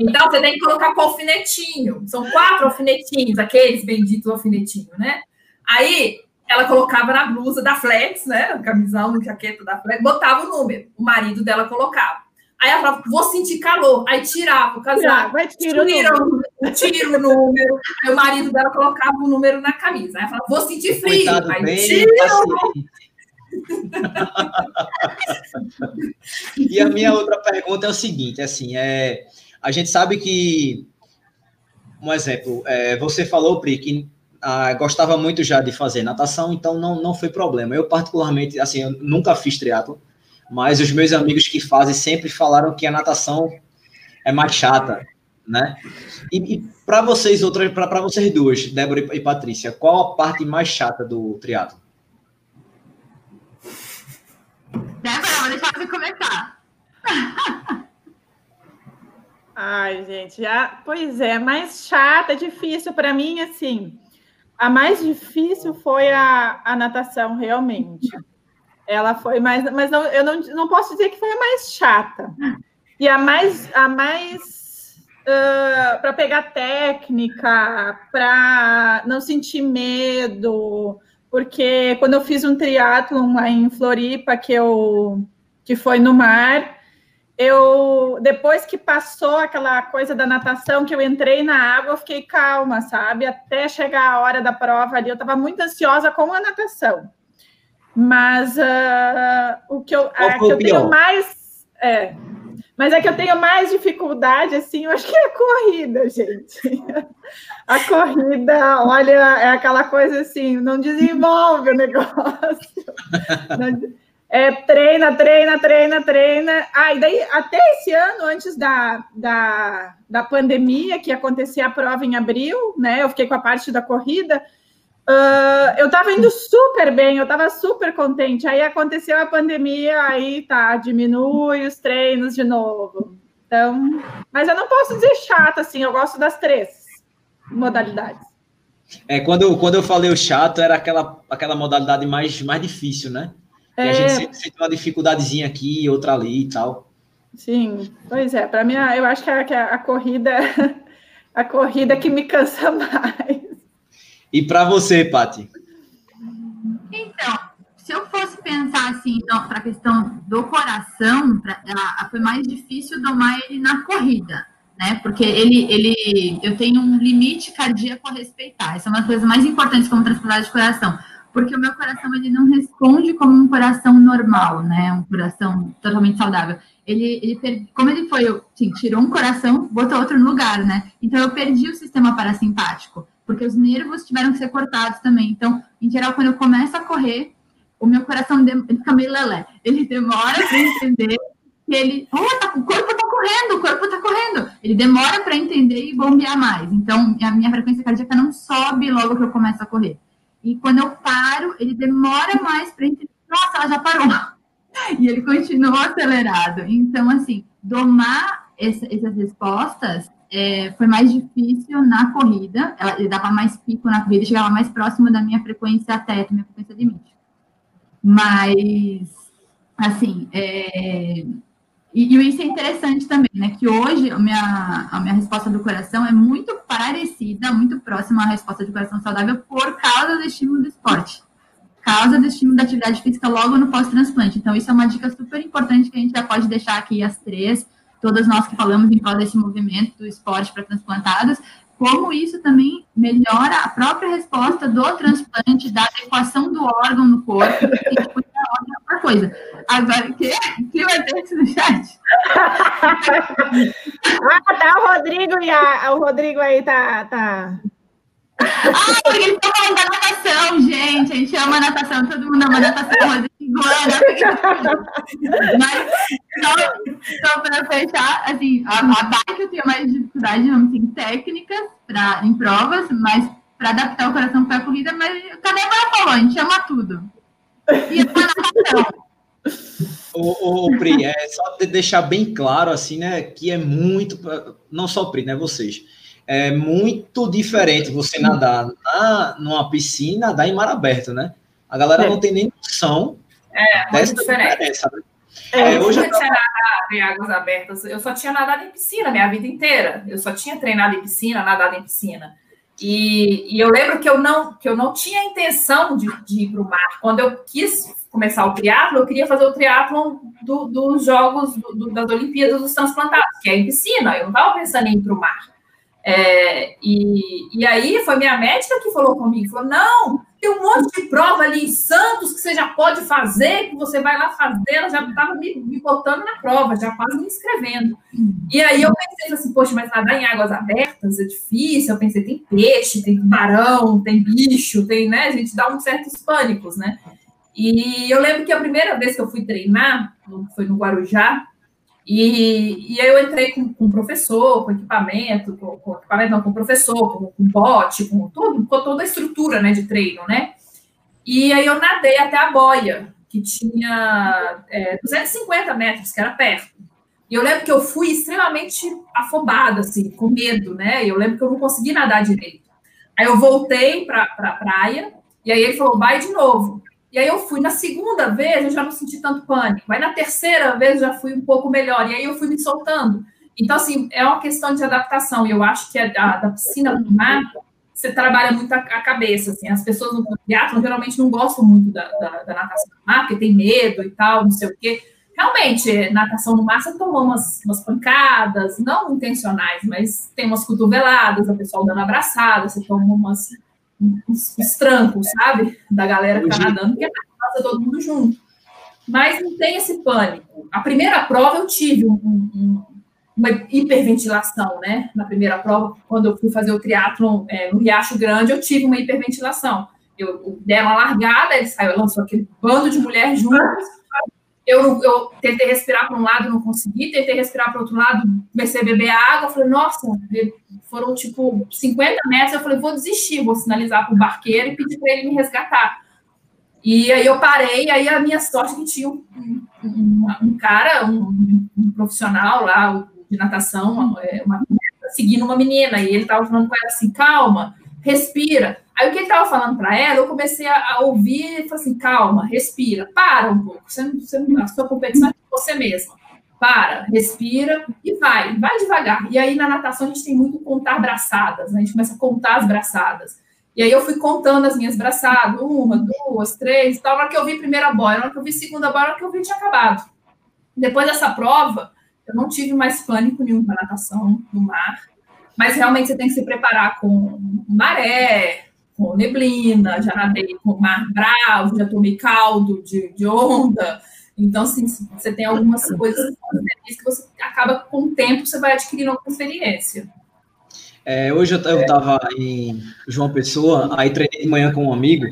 Então, você tem que colocar com alfinetinho. São quatro alfinetinhos, aqueles benditos alfinetinhos, né? Aí, ela colocava na blusa da Flex, né? Camisão, jaqueta da Flex, botava o número. O marido dela colocava. Aí ela falava, vou sentir calor. Aí tirava o Tirar, casaco. vai tirar o Tira número. o, tira o número. Aí o marido dela colocava o número na camisa. Aí ela falava, vou sentir frio. Coitado, Aí bem tira paciente. <laughs> E a minha outra pergunta é o seguinte, assim, é, a gente sabe que, um exemplo, é, você falou, Pri, que ah, gostava muito já de fazer natação, então não, não foi problema. Eu, particularmente, assim, eu nunca fiz triatlo, mas os meus amigos que fazem sempre falaram que a natação é mais chata, né? E, e para vocês, outras, para vocês duas, Débora e, e Patrícia, qual a parte mais chata do triatlo? Débora, vou deixar você começar. <laughs> Ai, gente, já, pois é, mais chata, difícil para mim, assim. A mais difícil foi a, a natação, realmente. Ela foi mais, mas não, eu não, não posso dizer que foi a mais chata. E a mais, a mais para pegar técnica, para não sentir medo, porque quando eu fiz um triatlon lá em Floripa, que eu que foi no mar, eu depois que passou aquela coisa da natação, que eu entrei na água, eu fiquei calma, sabe? Até chegar a hora da prova ali, eu estava muito ansiosa com a natação. Mas ah, o que eu, Qual a que eu tenho mais é, mas é que eu tenho mais dificuldade, assim, eu acho que é a corrida, <laughs> gente. A corrida, olha, é aquela coisa assim, não desenvolve o <laughs> negócio. Não- é, treina, treina, treina, treina. Ah, e daí, até esse ano, antes da, da, da pandemia, que ia acontecer a prova em abril, né? Eu fiquei com a parte da corrida. Uh, eu estava indo super bem, eu estava super contente. Aí aconteceu a pandemia, aí tá, diminui os treinos de novo. Então, mas eu não posso dizer chato assim, eu gosto das três modalidades. É, quando, eu, quando eu falei o chato, era aquela, aquela modalidade mais, mais difícil, né? E é... a gente sempre sente uma dificuldadezinha aqui, outra ali e tal. Sim, pois é. Para mim, eu acho que a, que a corrida, <laughs> a corrida que me cansa <laughs> mais. E para você, Pati? Então, se eu fosse pensar assim, para a questão do coração, pra, foi mais difícil domar ele na corrida né? Porque ele, ele, eu tenho um limite cardíaco a respeitar. Essa é uma das coisas mais importantes como transplantado de coração, porque o meu coração ele não responde como um coração normal, né? Um coração totalmente saudável. Ele, ele como ele foi, assim, tirou um coração, botou outro no lugar, né? Então eu perdi o sistema parasimpático, porque os nervos tiveram que ser cortados também. Então, em geral, quando eu começo a correr, o meu coração ele fica meio lelé. Ele demora para entender que ele, oh, tá, o corpo tá correndo, o corpo tá correndo. Ele demora para entender e bombear mais. Então, a minha frequência cardíaca não sobe logo que eu começo a correr. E quando eu paro, ele demora mais para entender. Nossa, ela já parou. <laughs> E ele continua acelerado. Então, assim, domar essa, essas respostas é, foi mais difícil na corrida. Ela, ele dava mais pico na corrida, chegava mais próximo da minha frequência teto, minha frequência limite. Mas, assim, é, e, e, isso é interessante também, né? Que hoje a minha, a minha resposta do coração é muito parecida, muito próxima à resposta do coração saudável por causa do estímulo do esporte. Causa do estímulo da atividade física logo no pós-transplante. Então, isso é uma dica super importante que a gente já pode deixar aqui as três, todas nós que falamos em prol desse movimento do esporte para transplantados, como isso também melhora a própria resposta do transplante, da adequação do órgão no corpo, e depois é outra coisa. Agora, que, que vai ter isso no chat? <laughs> ah, tá o Rodrigo e a, o Rodrigo aí tá, tá ah, porque eles estão falando da natação, gente. A gente ama natação, todo mundo ama natação, Rodrigo, Ana. Mas só, só para fechar, assim, a, a bike eu tenho mais dificuldade, vamos assim, técnicas pra, em provas, mas para adaptar o coração para a corrida, mas cadê a falou? A gente ama tudo. E a natação. O, o, Pri, é só deixar bem claro assim, né, que é muito, não só o Pri, né, vocês, é muito diferente você nadar na, numa piscina, nadar em mar aberto, né? A galera é. não tem nem noção é, dessa diferença. Né? É, eu hoje eu tinha nadado em águas abertas, eu só tinha nadado em piscina minha vida inteira. Eu só tinha treinado em piscina, nadado em piscina. E, e eu lembro que eu não, que eu não tinha intenção de, de ir para o mar. Quando eu quis começar o triatlo, eu queria fazer o triatlo do, dos Jogos do, do, das Olimpíadas dos Transplantados, que é em piscina. Eu não estava pensando em ir para o mar. É, e, e aí foi minha médica que falou comigo, falou, não, tem um monte de prova ali em Santos que você já pode fazer, que você vai lá fazer, ela já estava me, me, botando na prova, já quase me inscrevendo. E aí eu pensei assim, poxa, mas nadar em águas abertas é difícil, eu pensei, tem peixe, tem tubarão, tem bicho, tem, né, a gente dá uns certos pânicos, né? E eu lembro que a primeira vez que eu fui treinar, foi no Guarujá, e, e aí eu entrei com, com professor, com equipamento, com, com equipamento não, com professor, com, com bote, com, tudo, com toda a estrutura né, de treino, né? E aí eu nadei até a boia, que tinha é, 250 metros, que era perto. E eu lembro que eu fui extremamente afobada, assim, com medo, né? Eu lembro que eu não consegui nadar direito. Aí eu voltei para pra praia, e aí ele falou, vai de novo. E aí eu fui. Na segunda vez, eu já não senti tanto pânico. Aí na terceira vez, já fui um pouco melhor. E aí eu fui me soltando. Então, assim, é uma questão de adaptação. E eu acho que a, a da piscina do mar, você trabalha muito a, a, cabeça. Assim. As pessoas no teatro geralmente não gostam muito da, da, da natação do mar, porque tem medo e tal, não sei o quê. Realmente, natação no mar, você tomou umas, umas pancadas, não intencionais, mas tem umas cotoveladas, a pessoa dando abraçada, você toma umas uns, uns trancos, sabe? Da galera que tá nadando, porque passa todo mundo junto. Mas não tem esse pânico. A primeira prova eu tive um, um, uma hiperventilação, né? Na primeira prova, quando eu fui fazer o triatlon é, no Riacho Grande, eu tive uma hiperventilação. Eu, eu dei uma largada, ele saiu, lançou aquele bando de mulheres juntas. Eu, eu tentei respirar para um lado, não consegui, tentei respirar para o outro lado, comecei a beber água, falei, nossa, foram tipo 50 metros. Eu falei, vou desistir, vou sinalizar para o barqueiro e pedir para ele me resgatar. E aí eu parei, aí a minha sorte é que tinha um, um, um cara, um, um, profissional lá de natação, uma, uma, seguindo uma menina, e ele estava falando com ela assim, calma, respira. Aí o que ele estava falando para ela, eu comecei a, a ouvir e falei assim, calma, respira, para um pouco, você, você, a sua competição é você mesma. Para, respira e vai, vai devagar. E aí na natação a gente tem muito contar braçadas, né? a gente começa a contar as braçadas. E aí eu fui contando as minhas braçadas, uma, duas, três, tal. Na hora que eu vi primeira boia, na hora que eu vi segunda boia, na hora que eu vi tinha acabado. Depois dessa prova, eu não tive mais pânico nenhum para natação no mar, mas realmente você tem que se preparar com maré, com neblina, já nadei com mar bravo, já tomei caldo de, de onda. Então, assim, você tem algumas coisas que você acaba, com o tempo, você vai adquirindo alguma experiência. É, hoje eu estava em João Pessoa, aí treinei de manhã com um amigo,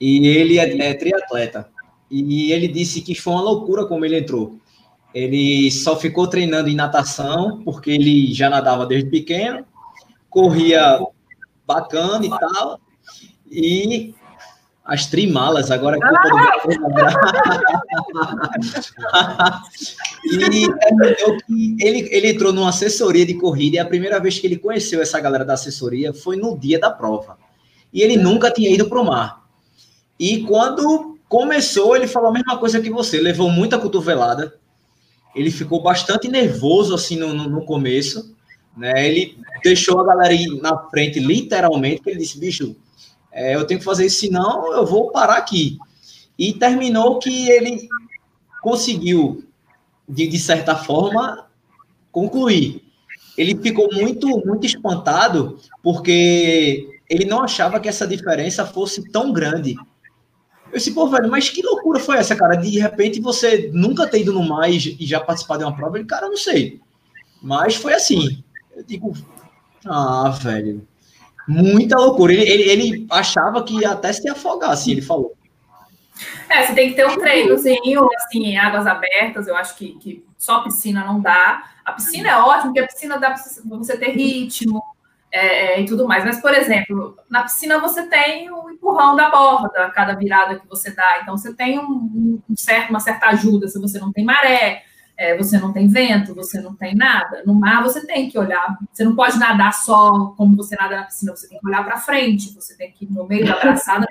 e ele é, é triatleta. E ele disse que foi uma loucura como ele entrou. Ele só ficou treinando em natação, porque ele já nadava desde pequeno, corria bacana e tal, e as trimalas, agora que eu <laughs> E terminou que ele, ele entrou numa assessoria de corrida e a primeira vez que ele conheceu essa galera da assessoria foi no dia da prova. E ele nunca tinha ido para o mar. E quando começou, ele falou a mesma coisa que você, levou muita cotovelada. Ele ficou bastante nervoso assim no, no, no começo. Né? Ele deixou a galera ir na frente, literalmente, ele disse, bicho, é, eu tenho que fazer isso, senão eu vou parar aqui. E terminou que ele conseguiu, de, de certa forma, concluir. Ele ficou muito, muito espantado, porque ele não achava que essa diferença fosse tão grande. Eu disse, pô, velho, mas que loucura foi essa, cara? De repente você nunca ter ido no mais e já participar de uma prova? Ele, cara, não sei. Mas foi assim. Eu digo, ah, velho, muita loucura. Ele, ele, ele achava que ia até se afogar, assim, ele falou. É, você tem que ter um treinozinho, assim, em águas abertas, eu acho que, que só piscina não dá. A piscina é ótima, porque a piscina dá para você ter ritmo é, é, e tudo mais. Mas, por exemplo, na piscina você tem o empurrão da borda, cada virada que você dá. Então, você tem um, um certo, uma certa ajuda se você não tem maré é, você não tem vento, você não tem nada. No mar você tem que olhar, você não pode nadar só como você nada na piscina, você tem que olhar para frente, você tem que no meio da braçada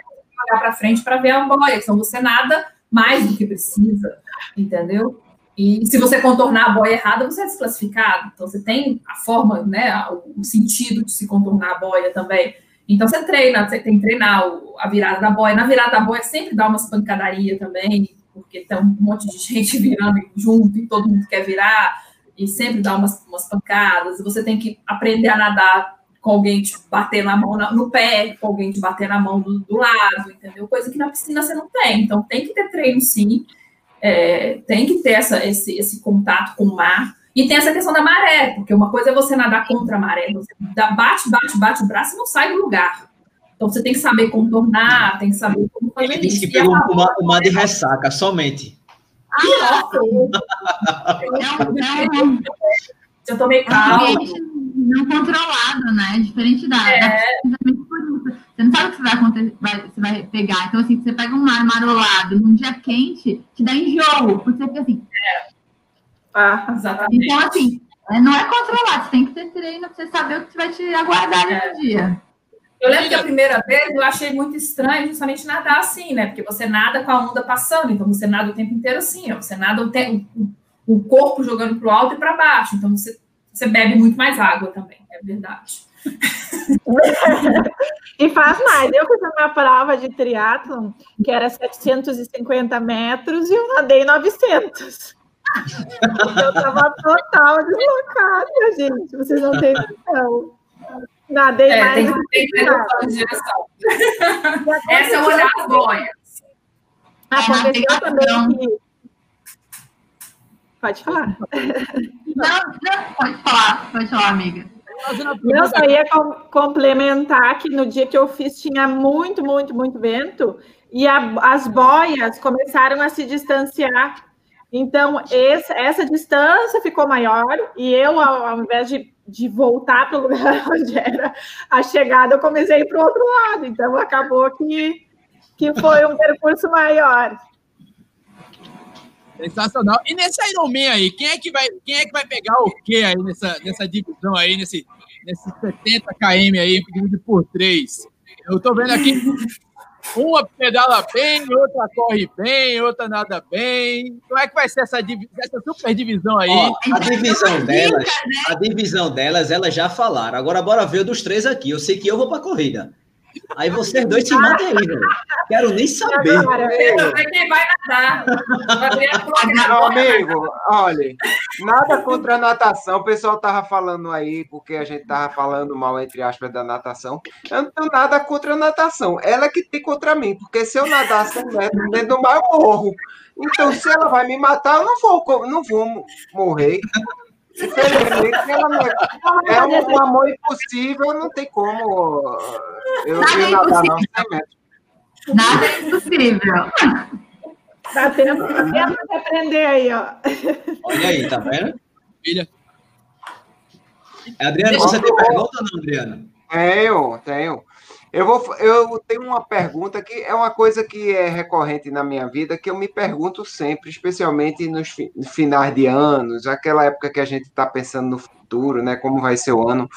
olhar para frente para ver a boia, então você nada mais do que precisa, entendeu? E se você contornar a boia errada, você é desclassificado. Então você tem a forma, né, o sentido de se contornar a boia também. Então você treina, você tem que treinar a virada da boia. Na virada da boia sempre dá umas pancadaria também, porque tem um monte de <laughs> gente virando junto e todo mundo quer virar, e sempre dá umas, umas pancadas. Você tem que aprender a nadar com alguém te bater na mão no pé, com alguém te bater na mão do, do lado, entendeu? Coisa que na piscina você não tem. Então tem que ter treino sim, é, tem que ter essa, esse, esse contato com o mar. E tem essa questão da maré, porque uma coisa é você nadar contra a maré, você bate, bate, bate o braço e não sai do lugar. Então você tem que saber contornar, tem que saber como fazer Ele disse que pegou uma, uma de ressaca, somente. Ah, eu tomei calma. Não controlado, né? Diferente da. É. Você não sabe o que você vai, acontecer, vai, você vai pegar. Então, assim, você pega um mar marolado num dia quente, te dá enjoo, porque você fica assim. É. Ah, exatamente. Então, assim, é, não é controlado, você tem que ter treino para você saber o que vai te aguardar é. no dia. Eu lembro que a primeira vez eu achei muito estranho justamente nadar assim, né? Porque você nada com a onda passando, então você nada o tempo inteiro assim, ó. Você nada o, tempo, o corpo jogando para o alto e para baixo. Então você, você bebe muito mais água também, é verdade. <laughs> e faz mais. Eu fiz a minha prova de triatlon, que era 750 metros, e eu nadei 900. <laughs> eu estava total deslocada, gente. Vocês não têm noção. Nadei é, mais. Tem, que ter de direção. Essa é olhar as boias. Aconteceu também que... Pode falar. Não, não, pode falar, pode falar, amiga. Eu só ia com, complementar que no dia que eu fiz tinha muito, muito, muito vento e a, as boias começaram a se distanciar. Então, esse, essa distância ficou maior e eu, ao, ao invés de de voltar para o lugar <laughs> onde era a chegada, eu comecei para o outro lado. Então, acabou que, que foi um percurso maior. Sensacional. E nesse Ironman aí, quem é que vai, quem é que vai pegar o quê aí nessa, nessa divisão aí, nesse, nesse 70 km aí, dividido por três? Eu tô vendo aqui, uma pedala bem, outra corre bem, outra nada bem. Como é que vai ser essa, essa super divisão aí? Ó, a divisão delas, a divisão delas, elas já falaram. Agora bora ver dos três aqui. Eu sei que eu vou para corrida. Aí vocês dois se matem aí, velho. Quero nem saber. quem vai nadar. Meu amigo, olha, nada contra a natação. O pessoal tava falando aí, porque a gente tava falando mal, entre aspas, da natação. Eu não tenho nada contra a natação. Ela que tem contra mim, porque se eu nadar 100 metros dentro do mar, eu morro. Então, se ela vai me matar, eu não vou, não vou morrer. Infelizmente, ela é, é um, amor impossível, não tem como eu, Nada é nadar, não. Nada é impossível. Dá tempo, tempo de aprender aí, ó. Olha aí, tá vendo? Filha. Adriana, você tem pergunta ou não, Adriana? Tenho, tenho. Eu, vou, eu tenho uma pergunta que é uma coisa que é recorrente na minha vida, que eu me pergunto sempre, especialmente nos finais de anos, aquela época que a gente está pensando no futuro, né? Como vai ser o ano.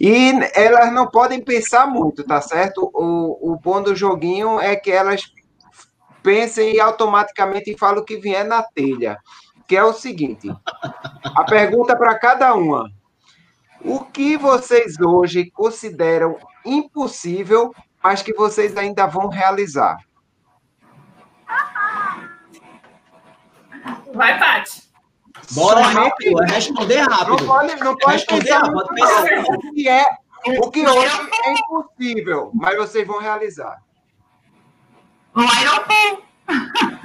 E elas não podem pensar muito, tá certo? O, o bom do joguinho é que elas pensem e automaticamente falam o que vier na telha. Que é o seguinte: a pergunta para cada uma. O que vocês hoje consideram impossível, mas que vocês ainda vão realizar? Vai, Paty. Bora rápido, é responder rápido. Não pode, não pode responder rápido. O que, é, o que hoje é impossível, mas vocês vão realizar. O Iron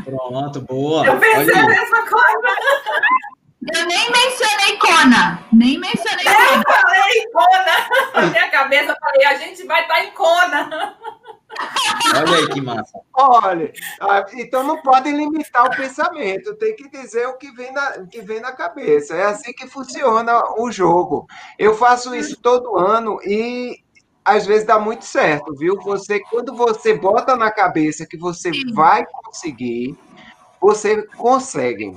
Pronto, boa. Eu pensei a mesma coisa. Eu nem mencionei Kona. Nem mencionei Kona. Eu falei Kona. <laughs> Na minha cabeça, eu falei, a gente vai estar tá em Kona. Olha aí que massa. Olha, ah, então não podem limitar o pensamento, tem que dizer o que vem, na, que vem na cabeça. É assim que funciona o jogo. Eu faço isso todo ano e às vezes dá muito certo, viu? Você, quando você bota na cabeça que você vai conseguir, você consegue.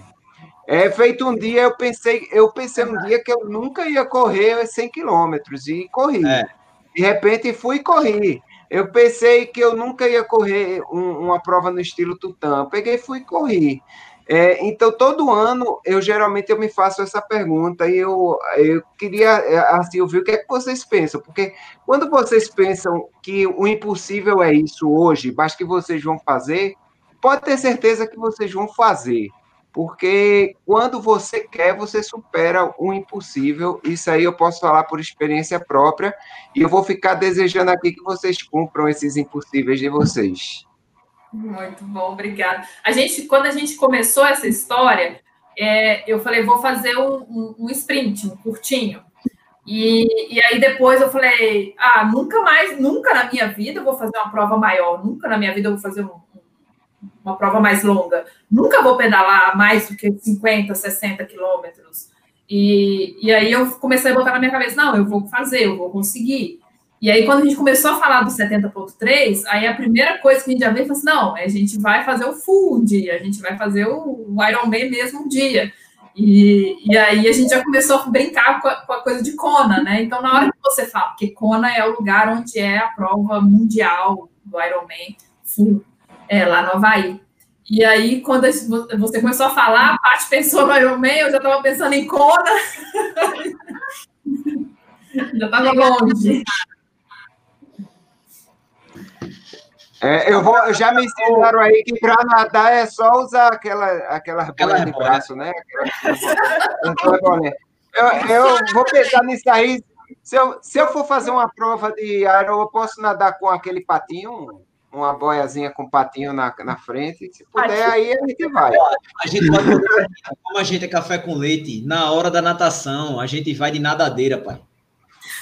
É feito um dia, eu pensei, eu pensei um dia que eu nunca ia correr 100 quilômetros e corri. É. De repente fui e corri. Eu pensei que eu nunca ia correr um, uma prova no estilo Tutã. Peguei, fui e corri. É, então, todo ano, eu geralmente eu me faço essa pergunta e eu, eu queria, é, assim, ouvir o que é que vocês pensam, porque quando vocês pensam que o impossível é isso hoje, mas que vocês vão fazer, pode ter certeza que vocês vão fazer porque quando você quer, você supera o impossível. Isso aí eu posso falar por experiência própria, e eu vou ficar desejando aqui que vocês cumpram esses impossíveis de vocês. Muito bom, obrigada. A gente, quando a gente começou essa história, é, eu falei, vou fazer um, um, um sprint, um curtinho. E, e, aí depois eu falei, ah, nunca mais, nunca na minha vida eu vou fazer uma prova maior, nunca na minha vida eu vou fazer um, uma prova mais longa. Nunca vou pedalar mais do que 50, 60 quilômetros. E, e aí eu comecei a botar na minha cabeça, não, eu vou fazer, eu vou conseguir. E aí, quando a gente começou a falar do 70.3, aí a primeira coisa que a gente já veio foi assim, não, a gente vai fazer o full um dia, a gente vai fazer o, o Ironman mesmo um dia. E, e aí a gente já começou a brincar com a, com a, coisa de Kona, né? Então, na hora que você fala, porque Kona é o lugar onde é a prova mundial do Ironman full, é, lá no Havaí. E aí, quando você começou a falar, a parte pensou no Iron Man, eu já estava pensando em Kona. <laughs> já estava longe. É, eu vou, já me ensinaram aí que para nadar é só usar aquela, aquela, aquela de braço, né? Eu, eu vou pensar nisso aí. Se eu, se eu for fazer uma prova de aero, eu posso nadar com aquele patinho? Uma boiazinha com patinho na, na frente. Se puder, aí a gente vai. <laughs> A gente pode, como a gente é café com leite, na hora da natação, a gente vai de nadadeira, pai.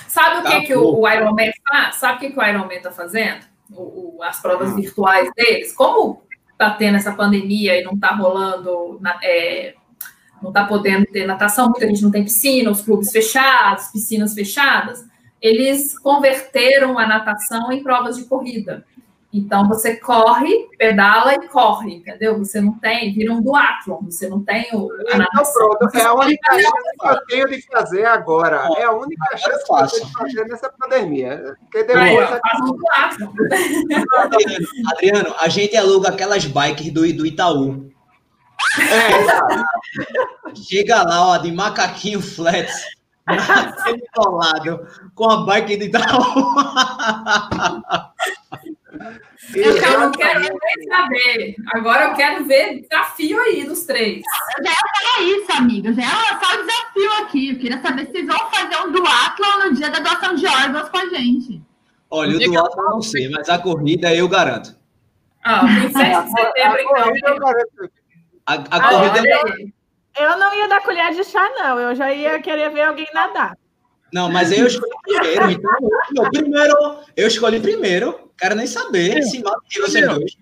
Sabe o que, que o, o Ironman faz? Sabe o que, que o Ironman está fazendo? O, o, as provas hum. virtuais deles. Como está tendo essa pandemia e não está rolando na, é, não está podendo ter natação, muita gente não tem piscina, os clubes fechados, piscinas fechadas, eles converteram a natação em provas de corrida. Então você corre, pedala e corre, entendeu? Você não tem, vira um duatlon, você não tem o. A então, pronto, é a única chance que eu tenho de fazer agora. É a única é chance que eu tenho de fazer nessa pandemia. Porque depois. É, Adriano, Adriano, a gente aluga aquelas bikes do, do Itaú. É, Chega lá, ó, de macaquinho flats. Isolado, com a bike do Itaú. <laughs> Eu não quero nem saber. Agora eu quero ver desafio aí dos três. Eu já ia falar isso, amiga. Já ia só o desafio aqui. Eu queria saber se vocês vão fazer um duatlon no dia da doação de órgãos com a gente. Olha, o duatlon eu não sei, mas a corrida eu garanto. Ah, 27 de setembro, então. A, a corrida... Eu não ia dar colher de chá, não. Eu já ia querer ver alguém nadar. Não, mas eu escolhi primeiro. Então, primeiro, eu escolhi primeiro. Quero nem saber se mata vocês dois.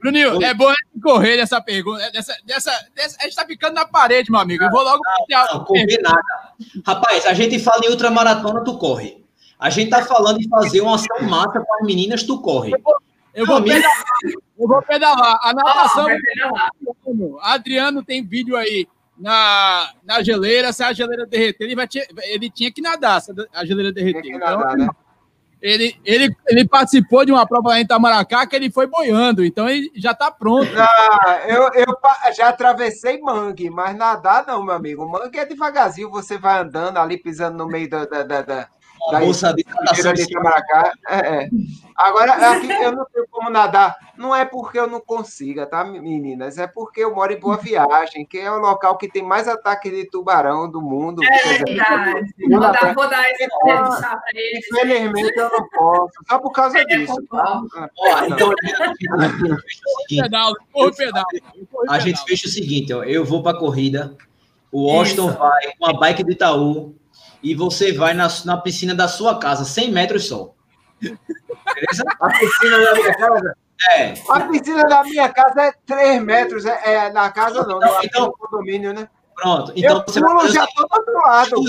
Bruninho, é bom correr dessa pergunta. Dessa, dessa, dessa, a gente tá ficando na parede, meu amigo. Eu vou logo. Não, não, correr nada. Rapaz, a gente fala em ultramaratona, tu corre. A gente tá falando em fazer uma ação massa com as meninas, tu corre. Eu vou, eu vou pedalar. Eu vou pedalar. A natação. Oh, Adriano tem vídeo aí na, na geleira, se a geleira derreter, ele, vai ele tinha que nadar, se a geleira derreter. Então, nadar, né? Ele, ele, ele participou de uma prova em Itamaracá que ele foi boiando, então ele já está pronto. Ah, eu, eu já atravessei mangue, mas nadar não, meu amigo. Mangue é devagarzinho, você vai andando ali, pisando no meio da, da, da da bolsa de natação de Itamaracá. É, é. Agora, aqui eu não tenho como nadar. Não é porque eu não consiga, tá, meninas? É porque eu moro em Boa Viagem, que é o local que tem mais ataque de tubarão do mundo. É verdade. Vou dar, vou dar esse ah, Infelizmente eu não posso. Só por causa disso. Tá? então, a gente fecha <laughs> o seguinte, ó, eu vou para a corrida, o Austin Isso. vai com a bike do Itaú, e você vai na, na piscina da sua casa, 100 metros só. Beleza? <laughs> A piscina da minha casa? É. A piscina da minha casa é 3 metros, é, é na casa não, então, então, no condomínio, né? Pronto, então eu você pulo vai já todo do lado.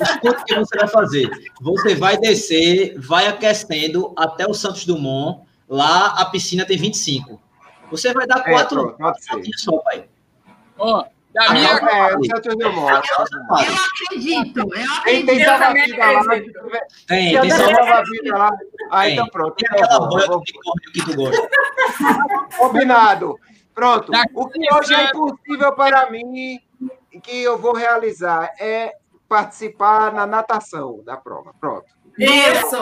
Escuta o que você vai fazer. Você vai descer, vai aquecendo até o Santos Dumont. Lá a piscina tem 25. Você vai dar é, quatro. É, pronto, só, pai. Ó, oh, da minha é, eu, eu acredito, eu acredito. Tem, salva-vida lá. Tem, tem salva-vida lá. Ah, então pronto. Tem aquela boia que tu gosta. Combinado. Pronto. O que hoje é impossível para mim, que eu vou realizar, é participar na natação da prova. Pronto. Isso!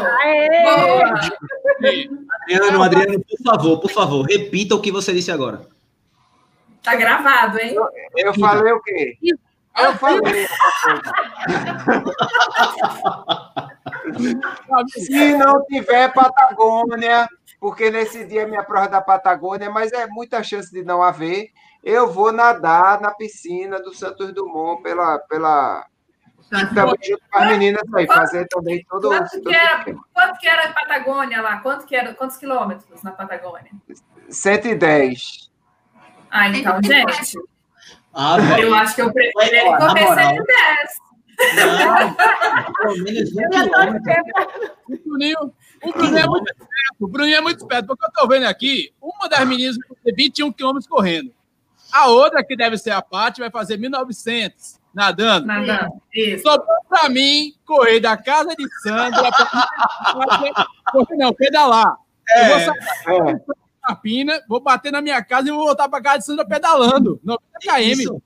Adriano, Adriano, por favor, por favor, repita o que você disse agora. Tá gravado, hein? Eu, eu falei o quê? Eu falei. Se não tiver Patagônia, porque nesse dia é minha prova da Patagônia, mas é muita chance de não haver, eu vou nadar na piscina do Santos Dumont pela. pela... Também junto com as meninas aí, fazer também todo quanto que, era, quanto que era a Patagônia lá? Quanto que era, quantos quilômetros na Patagônia? 110. Ah, então, gente. Ah, eu acho que eu prefiro ele correr 110. Pelo menos 20 O Bruninho, o Bruninho é muito esperto. O Bruninho é muito esperto, porque eu estou vendo aqui, uma das meninas vai fazer 21 quilômetros correndo. A outra, que deve ser a parte, vai fazer 1.900 nadando. Nadando, isso. Sobrou para mim correr da casa de Sandra para... <laughs> Não, pedalar. É, eu vou sair Capina, vou bater na minha casa e vou voltar para casa de Sandra pedalando. 90 km. Isso.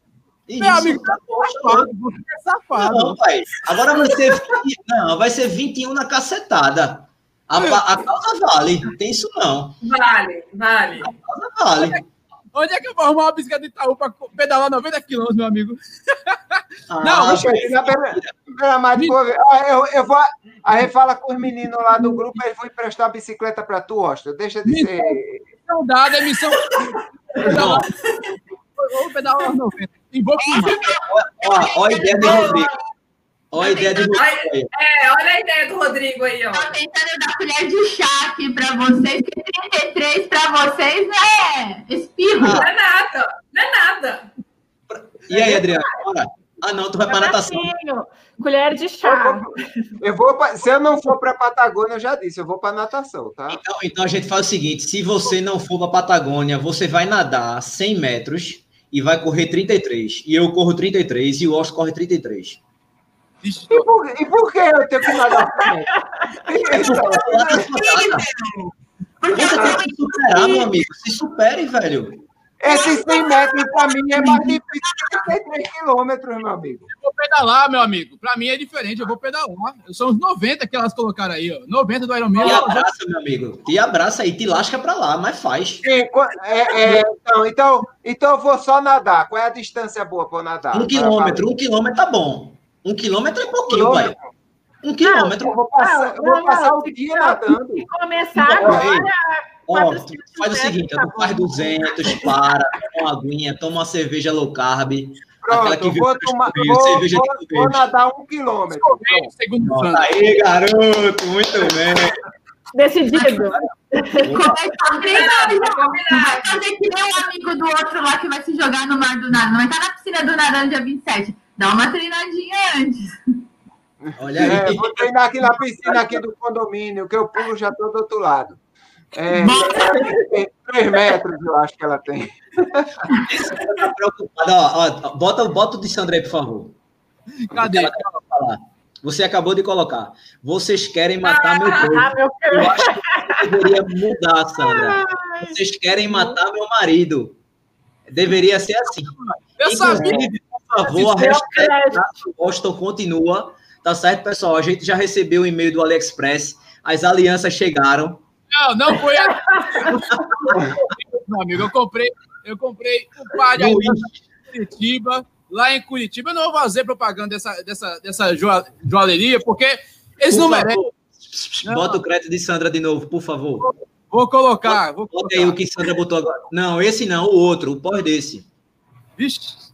Isso. Meu amigo, tá safado, você é safado. Não, pai. Agora vai ser, 20, não, vai ser 21 na cacetada. A, a, causa vale, tem isso não. Vale, vale. A causa vale. Onde é que eu vou arrumar uma bicicleta de Itaú para pedalar 90 quilômetros, meu amigo? Ah, não, eu, eu, eu vou. Aí fala com os meninos lá do grupo, eles vão emprestar a bicicleta para tu, Austin. Deixa de missão, ser. Missão dada, é missão. Vou pedalar 90. E vou filmar. Olha a ideia do Rodrigo. Olha a ideia do Rodrigo. É, olha a ideia do Rodrigo aí, ó. Tô tentando dar colher de chá aqui para vocês, que 33 para vocês é espirro. Não é nada, não é nada. E aí, Adriano? Bora. Ah, não, tu vai para natação. Colher de Eu chá. vou, eu vou pra- se eu não for para Patagônia, eu já disse, eu vou para natação, tá? Então, então a gente faz o seguinte: se você não for para Patagônia, você vai nadar 100 metros e vai correr 33. E eu corro 33 e o Oscar corre 33. Vixe, E por, e por que eu tenho que nadar? Porque Você tem que se superar, meu amigo. Se supere, velho. Esses 100 metros para mim é mais difícil que 33 quilômetros, meu amigo. eu vou pedalar, meu amigo. Pra mim é diferente, eu vou pedalar. São os 90 que elas colocaram aí, ó. 90 do Iron Man. E abraça, meu amigo. E abraça aí, te lasca pra lá, mas faz. Qua- é, é, então, então, então eu vou só nadar. Qual é a distância boa para eu nadar? Um quilômetro, um quilômetro tá bom. Um quilômetro é pouquinho, Quilômetro? pai. Um quilômetro. Eu vou passar, eu vou Não, passar não, o dia nadando. Se começar Não, agora, Ó, tu 400 faz o seguinte, tu faz 200, para, toma uma aguinha, toma uma cerveja low carb. Aquela Pronto, que vou, tomar, cerveja, vou, cerveja vou, de vou nadar um quilômetro. Pronto. Segundo Pronto, Sandra. aí, garoto, muito bem. decidido. Não fazer que nem um amigo do outro lá que vai se jogar no mar do nada. Não vai estar na piscina do nada dia 27. Dá uma treinadinha antes. Olha É, aí. vou treinar aqui na piscina aqui do condomínio, que eu pulo já estou do outro lado. É, tem três metros, eu acho que ela tem. Tá preocupada, ó, ó, bota, bota o de Sandra aí, por favor. Cadê? Ela falar. Você acabou de colocar. Vocês querem matar meu povo. Ah, meu. Eu acho que deveria mudar, Sandra. Vocês querem matar meu marido. Deveria ser assim. Eu sabia. Inclusive, por favor, a Meu hashtag Boston continua. Tá certo, pessoal? A gente já recebeu o e-mail do AliExpress. As alianças chegaram. Não, não foi a... Meu amigo, eu comprei, eu comprei um par de Curitiba, lá em Curitiba. Eu não vou fazer propaganda dessa, dessa, dessa joa- joalheria, porque eles Por não favor. merecem. Não. Bota o crédito de Sandra de novo, por favor. Vou colocar, vou Bota colocar. aí o que Sandra botou agora. Não, esse não, o outro, o pós desse. Vixe,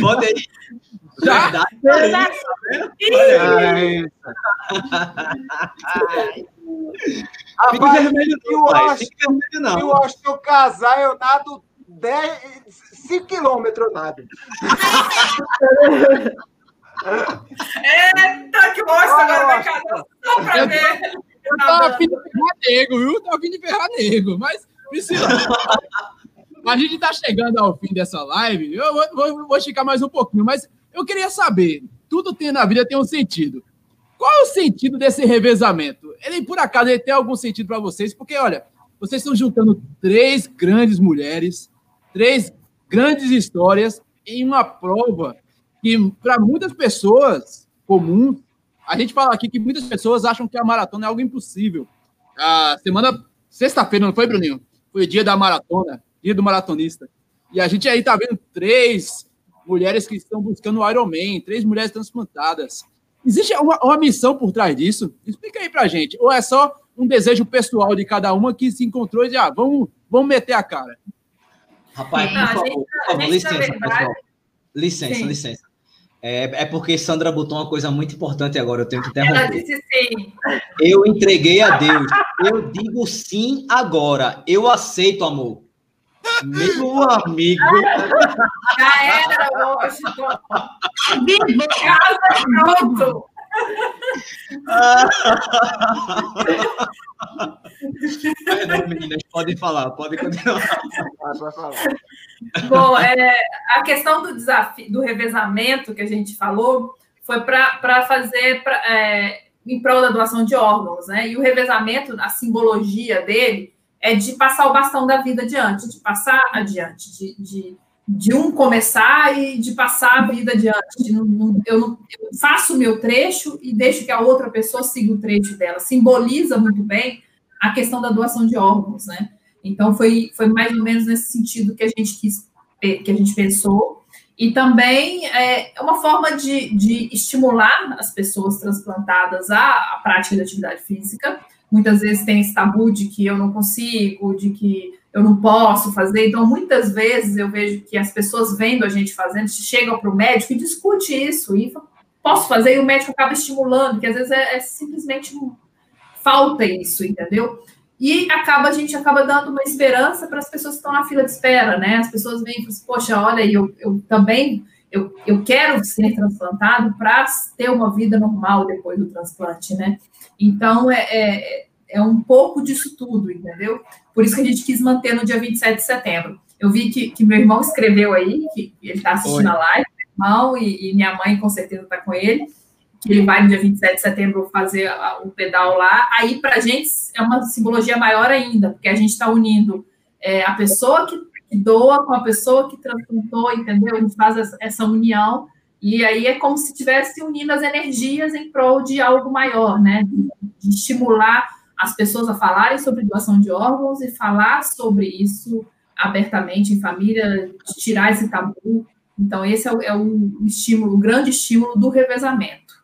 Bota aí. Já? Verdade. Verdade. Olha aí. Fica Rapaz, vermelho e não, o pai. Fica vermelho se eu não. acho que eu casar, eu nado 10, 5 quilômetros, eu nado. Eita, que bosta agora vai casar só pra ver. eu tava afim de ferrar nego, viu? Tava afim de ferrar nego, mas Priscila, a gente tá chegando ao fim dessa live. Eu vou, vou, vou esticar mais um pouquinho, mas eu queria saber: tudo tem na vida tem um sentido. Qual é o sentido desse revezamento? Ele, por acaso, ele tem algum sentido para vocês? Porque, olha, vocês estão juntando três grandes mulheres, três grandes histórias em uma prova que, para muitas pessoas comuns, a gente fala aqui que muitas pessoas acham que a maratona é algo impossível. A semana, sexta-feira, não foi, Bruninho? Foi o dia da maratona, dia do maratonista. E a gente aí tá vendo três mulheres que estão buscando o Ironman, três mulheres transplantadas. Existe uma, uma missão por trás disso? Explica aí pra gente. Ou é só um desejo pessoal de cada uma que se encontrou e diz, ah, vamos, vamos meter a cara. Rapaz, Não, por favor, gente- por favor, gente, licença, pessoal. Licença, Sim. licença. É, é porque Sandra botou uma coisa muito importante agora, eu tenho que Ela interromper. disse sim. Eu entreguei a Deus. Eu digo sim agora. Eu aceito, amor. Meu amigo. Já era hoje. Vivo. Casa pronto. Perdão, meninas, podem falar, podem continuar. Bom, é, a questão do desafio, do revezamento que a gente falou, foi para fazer pra, é, em prol da doação de órgãos, né? E o revezamento, a simbologia dele é de passar o bastão da vida adiante, de passar adiante, de, de, de um começar e de passar a vida adiante. De não- eu, não- eu faço o meu trecho e deixo que a outra pessoa siga o trecho dela. Simboliza muito bem a questão da doação de órgãos, né? Então foi, foi mais ou menos nesse sentido que a gente quis, que a gente pensou. E também é uma forma de, de estimular as pessoas transplantadas à, à prática de atividade física. Muitas vezes tem esse tabu de que eu não consigo, de que eu não posso fazer. Então, muitas vezes eu vejo que as pessoas vendo a gente fazendo, chegam para o médico e discute isso, e posso fazer, e o médico acaba estimulando, que às vezes é, é simplesmente falta isso, entendeu? E acaba, a gente acaba dando uma esperança para as pessoas que estão na fila de espera, né? As pessoas vêm e falam assim, poxa, olha, eu, eu também eu, eu quero ser transplantado para ter uma vida normal depois do transplante, né? Então, é, é, é, um pouco disso tudo, entendeu? Por isso que a gente quis manter no dia 27 de setembro. Eu vi que, que meu irmão escreveu aí, que ele está assistindo Oi. a live, meu irmão e, e minha mãe com certeza está com ele, que ele vai no dia 27 de setembro fazer o pedal lá. Aí, para a gente, é uma simbologia maior ainda, porque a gente está unindo é, a pessoa que, que, doa com a pessoa que transplantou, entendeu? A gente faz essa, essa união, e aí é como se estivesse unindo as energias em prol de algo maior, né? De, estimular as pessoas a falarem sobre doação de órgãos e falar sobre isso abertamente em família, tirar esse tabu. Então, esse é o, é o estímulo, o grande estímulo do revezamento.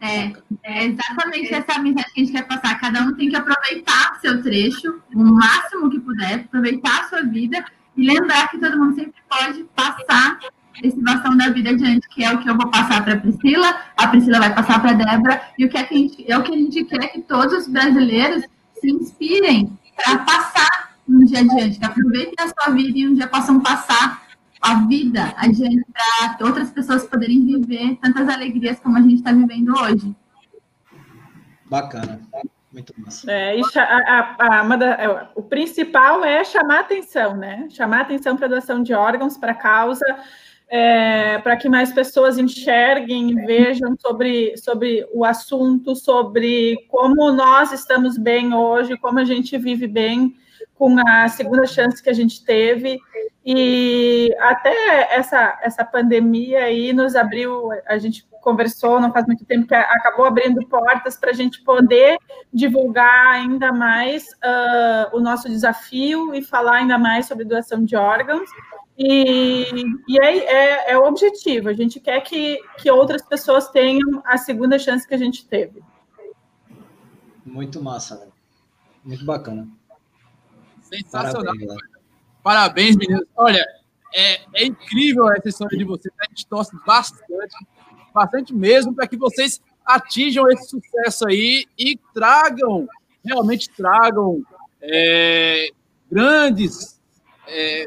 É, é exatamente essa mensagem que a gente quer passar. Cada um tem que aproveitar seu trecho, o máximo que puder, aproveitar a sua vida e lembrar que todo mundo sempre pode passar esse bastão da vida adiante, que é o que eu vou passar para a Priscila, a Priscila vai passar para a Débora, e o que, é, que a gente, é o que a gente quer que todos os brasileiros se inspirem para passar um dia adiante, que aproveitem a sua vida e um dia possam passar a vida adiante para outras pessoas poderem viver tantas alegrias como a gente está vivendo hoje. Bacana. Muito massa. É, e a, a, a, da, é, o principal é chamar atenção, né? Chamar atenção para a doação de órgãos para a causa, é, para que mais pessoas enxerguem e vejam sobre, sobre o assunto, sobre como nós estamos bem hoje, como a gente vive bem com a segunda chance que a gente teve. E até essa, essa pandemia aí nos abriu, a gente conversou não faz muito tempo, que acabou abrindo portas para a gente poder divulgar ainda mais uh, o nosso desafio e falar ainda mais sobre doação de órgãos. E, e é, é, é, o objetivo, a gente quer que, que outras pessoas tenham a segunda chance que a gente teve. Muito massa, né? muito bacana. Sensacional. Parabéns, Parabéns meninos. Olha, é, é, incrível essa história de vocês. A gente torce bastante, bastante mesmo, para que vocês atinjam esse sucesso aí e tragam, realmente tragam é, grandes é,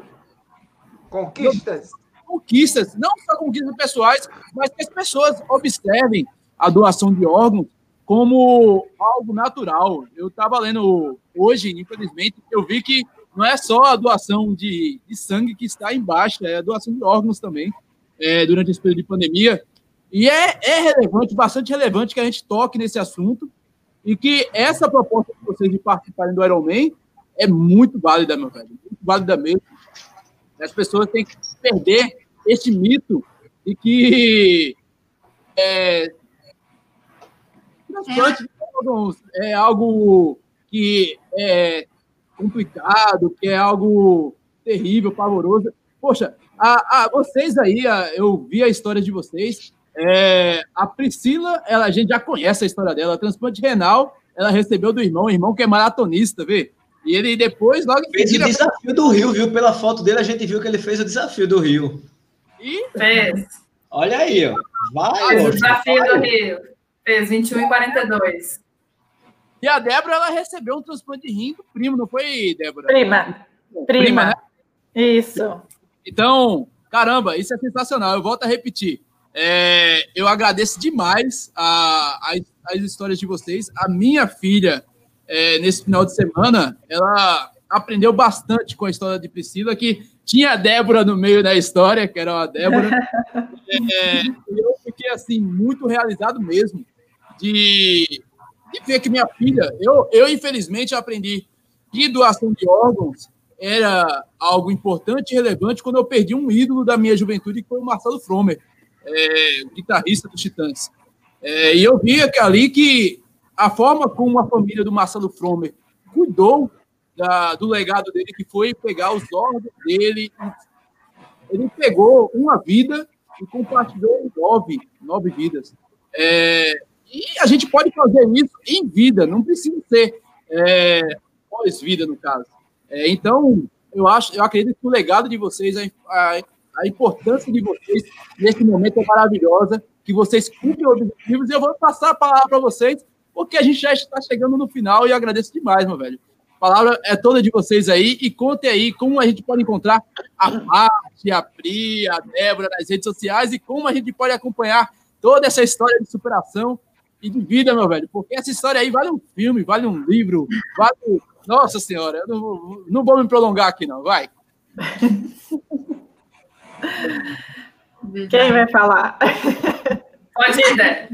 conquistas. Conquistas, não só conquistas pessoais, mas que as pessoas observem a doação de órgãos como algo natural. Eu estava lendo hoje, infelizmente, eu vi que não é só a doação de, de sangue que está embaixo, é a doação de órgãos também, é, durante esse período de pandemia. E é, é relevante, bastante relevante que a gente toque nesse assunto e que essa proposta de vocês de participarem do Ironman é muito válida, meu velho, muito válida mesmo. As pessoas têm que perder esse mito de que é, transplante é. é algo que é complicado, que é algo terrível, pavoroso. Poxa, a, a, vocês aí, a, eu vi a história de vocês. É, a Priscila, ela, a gente já conhece a história dela. transplante renal, ela recebeu do irmão, o irmão que é maratonista, vê? E ele depois, logo Fez o desafio do Rio, viu? Pela foto dele, a gente viu que ele fez o desafio do Rio. E fez. Olha aí, ó. Vai, fez o desafio vai. do Rio. Fez 21 e 42. E a Débora, ela recebeu um transplante de rim do primo, não foi, Débora? Prima. Prima, Prima né? Isso. Então, caramba, isso é sensacional. Eu volto a repetir. É, eu agradeço demais a, a, as histórias de vocês. A minha filha, é, nesse final de semana, ela aprendeu bastante com a história de Priscila, que tinha a Débora no meio da história, que era a Débora. <laughs> é, eu fiquei, assim, muito realizado mesmo de e ver que minha filha, eu, eu infelizmente aprendi que doação de órgãos era algo importante e relevante quando eu perdi um ídolo da minha juventude, que foi o Marcelo Fromer, é, guitarrista dos Titãs. É, e eu vi ali que a forma como a família do Marcelo Fromer cuidou da, do legado dele, que foi pegar os órgãos dele, ele pegou uma vida e compartilhou nove, nove vidas. É, e a gente pode fazer isso em vida, não precisa ser é, pós-vida, no caso. É, então, eu acho, eu acredito que o legado de vocês, a, a, importância de vocês nesse momento é maravilhosa, que vocês cumprem objetivos, e eu vou passar a palavra para vocês porque a gente já está chegando no final e eu agradeço demais, meu velho. A palavra é toda de vocês aí e contem aí como a gente pode encontrar a Paty, a Pri, a Débora nas redes sociais e como a gente pode acompanhar toda essa história de superação e de vida, meu velho. Porque essa história aí vale um filme, vale um livro, vale. Nossa Senhora, eu não, não vou me prolongar aqui, não. Vai. Quem vai falar? Pode ir, Dé.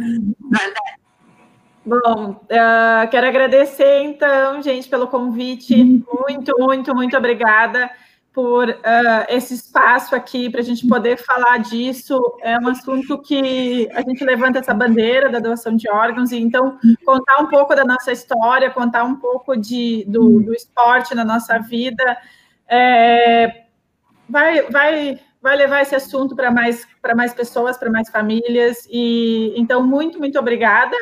Bom, uh, quero agradecer, então, gente, pelo convite. Muito, muito, muito obrigada por uh, esse espaço aqui para a gente poder falar disso. É um assunto que a gente levanta essa bandeira da doação de órgãos, e então contar um pouco da nossa história, contar um pouco de, do, do esporte na nossa vida, é, vai, vai, vai levar esse assunto para mais, mais pessoas, para mais famílias. E então, muito, muito obrigada.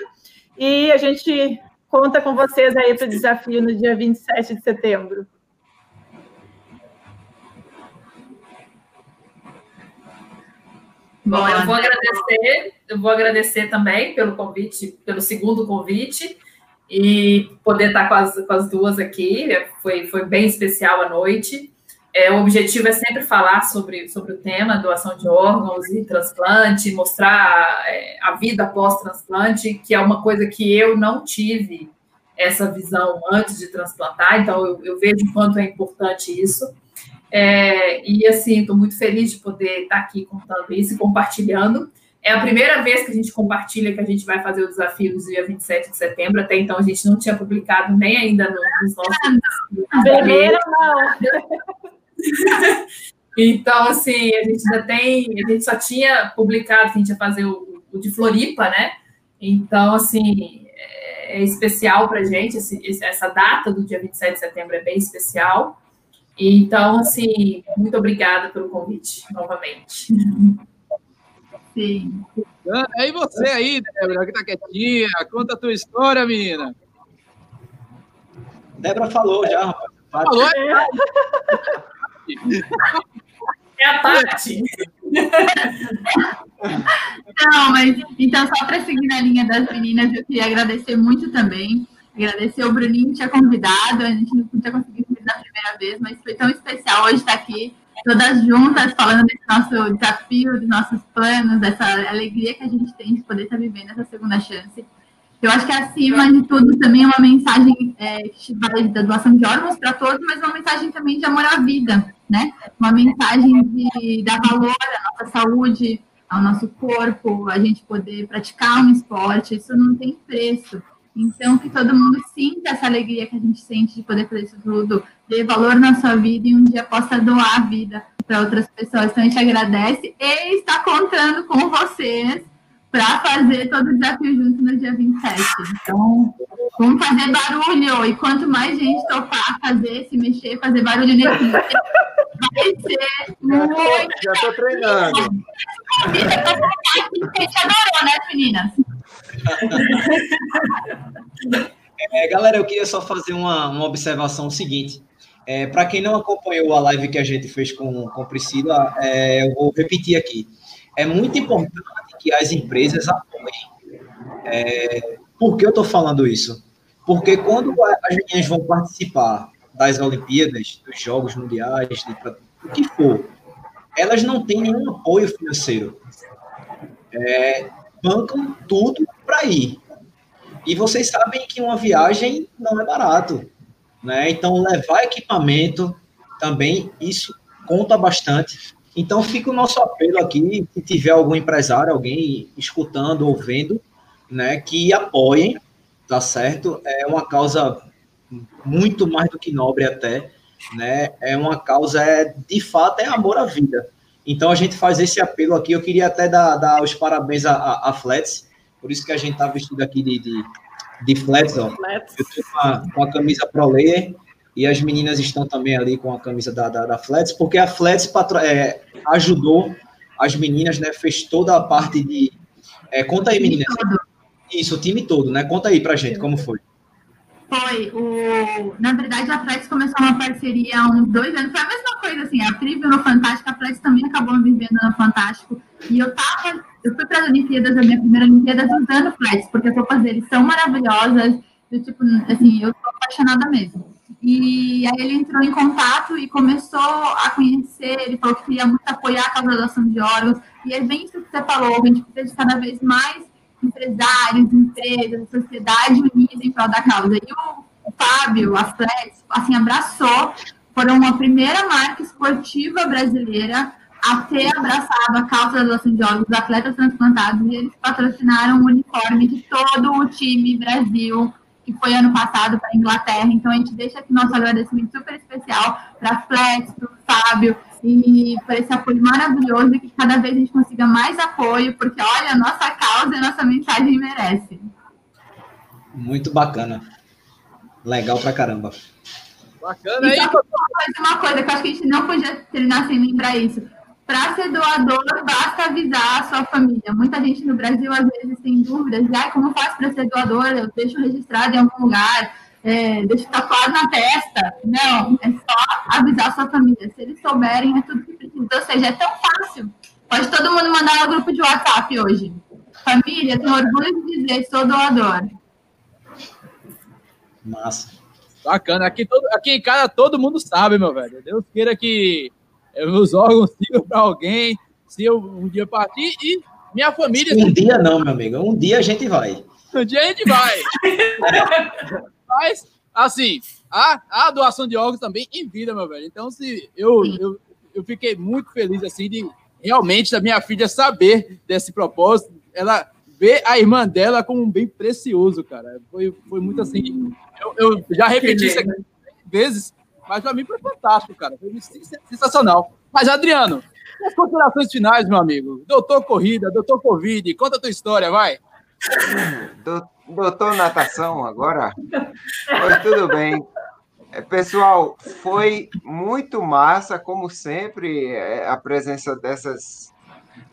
E a gente conta com vocês aí para o desafio no dia 27 de setembro. Bom, eu vou agradecer, eu vou agradecer também pelo convite, pelo segundo convite, e poder estar com as, com as duas aqui. Foi, foi bem especial a noite. É, o objetivo é sempre falar sobre, sobre o tema doação de órgãos e transplante, mostrar é, a vida pós-transplante, que é uma coisa que eu não tive essa visão antes de transplantar, então eu, eu vejo o quanto é importante isso. É, e assim, estou muito feliz de poder estar aqui contando isso e compartilhando. É a primeira vez que a gente compartilha que a gente vai fazer o desafio no dia 27 de setembro. Até então a gente não tinha publicado nem ainda nos nossos. Primeiro, não. <laughs> então, assim, a gente ainda tem. A gente só tinha publicado que a gente ia fazer o, o de Floripa, né? Então, assim, é, é especial para a gente. Esse, essa data do dia 27 de setembro é bem especial. Então, assim, muito obrigada pelo convite novamente. Sim. E você aí, Débora, que tá quietinha, conta a tua história, menina. Débora falou já, rapaz. Falou? É, <laughs> é a Tati. Não, mas então, só para seguir na linha das meninas, eu queria agradecer muito também. Agradecer o Bruninho que tinha convidado, a gente não tinha conseguido da primeira vez, mas foi tão especial hoje estar aqui, todas juntas, falando desse nosso desafio, dos nossos planos, dessa alegria que a gente tem de poder estar vivendo essa segunda chance. Eu acho que, acima de tudo, também é uma mensagem é, da doação de órgãos para todos, mas uma mensagem também de amor à vida, né? Uma mensagem de dar valor à nossa saúde, ao nosso corpo, a gente poder praticar um esporte, isso não tem preço. Então, que todo mundo sinta essa alegria que a gente sente de poder fazer isso tudo, dê valor na sua vida e um dia possa doar a vida para outras pessoas. Então, a gente agradece e está contando com vocês para fazer todo o desafio junto no dia 27. Então, vamos fazer barulho. E quanto mais gente topar fazer, se mexer, fazer barulho nesse dia, vai ser muito. Já estou treinando. A gente adorou, né, meninas? É, galera, eu queria só fazer uma, uma observação seguinte. É, Para quem não acompanhou a live que a gente fez com, com Priscila, é, eu vou repetir aqui. É muito importante que as empresas apoiem. É, por que eu estou falando isso? Porque quando as meninas vão participar das Olimpíadas, dos Jogos Mundiais, de, o que for, elas não têm nenhum apoio financeiro. É, bancam tudo para ir. E vocês sabem que uma viagem não é barato, né? Então levar equipamento também isso conta bastante. Então fica o nosso apelo aqui, se tiver algum empresário, alguém escutando ou vendo, né, que apoiem, tá certo? É uma causa muito mais do que nobre até, né? É uma causa é de fato é amor à vida. Então a gente faz esse apelo aqui. Eu queria até dar, dar os parabéns a, a, a Flats, por isso que a gente está vestido aqui de, de, de flats, ó. Flats. Eu estou com a, com a camisa Pro Layer e as meninas estão também ali com a camisa da, da, da Flats, porque a Flats patro, é, ajudou as meninas, né? Fez toda a parte de. É, conta aí, meninas. Isso, o time todo, né? Conta aí pra gente como foi. Foi. O... Na verdade, a Flex começou uma parceria há uns dois anos. Foi a mesma coisa, assim. A Pri no Fantástico, a Flex também acabou vivendo no Fantástico. E eu tava eu fui para as Olimpíadas, a minha primeira Olimpíada, usando flats, porque as roupas deles são maravilhosas, eu, tipo, assim, eu tô apaixonada mesmo. E aí ele entrou em contato e começou a conhecer, ele falou que queria muito apoiar a causa da doação de órgãos, e é bem isso que você falou, a gente precisa de cada vez mais empresários, empresas, sociedade unidas em prol da causa. E o, Fábio, a Flex, assim, abraçou, foram a primeira marca esportiva brasileira a ter abraçado a causa da doação de órgãos atletas transplantados. E eles patrocinaram o uniforme de todo o time Brasil que foi ano passado para a Inglaterra. Então, a gente deixa aqui nosso agradecimento super especial para a Flex, para o Fábio, e por esse apoio maravilhoso e que cada vez a gente consiga mais apoio, porque, olha, a nossa causa e a nossa mensagem merece. Muito bacana. Legal pra caramba. Bacana, e aí. uma coisa que eu acho que a gente não podia terminar sem lembrar isso para ser doador, basta avisar a sua família. Muita gente no Brasil, às vezes, tem dúvidas. Ah, como faço para ser doador? Eu deixo registrado em algum lugar, é, deixo tatuado na testa. Não, é só avisar a sua família. Se eles souberem, é tudo que precisa. Ou seja, é tão fácil. Pode todo mundo mandar no grupo de WhatsApp hoje. Família, tenho orgulho de dizer, sou doador. Massa. Bacana. Aqui, todo, aqui em casa todo mundo sabe, meu velho. Deus queira que os órgãos sirvam para alguém, se eu um dia partir e minha família. Um dia não, meu amigo, um dia a gente vai. Um dia a gente vai. <laughs> Mas, assim, a, a doação de órgãos também em vida, meu velho. Então, se eu, eu, eu fiquei muito feliz, assim, de realmente da minha filha saber desse propósito, ela ver a irmã dela como um bem precioso, cara. Foi, foi muito assim. Eu, eu já repeti isso aqui vezes, mas para mim foi fantástico, cara. Foi sensacional. Mas, Adriano, as considerações finais, meu amigo. Doutor Corrida, doutor Covid, conta a tua história, vai. Doutor Natação, agora. Foi tudo bem. É, pessoal, foi muito massa, como sempre, é, a presença dessas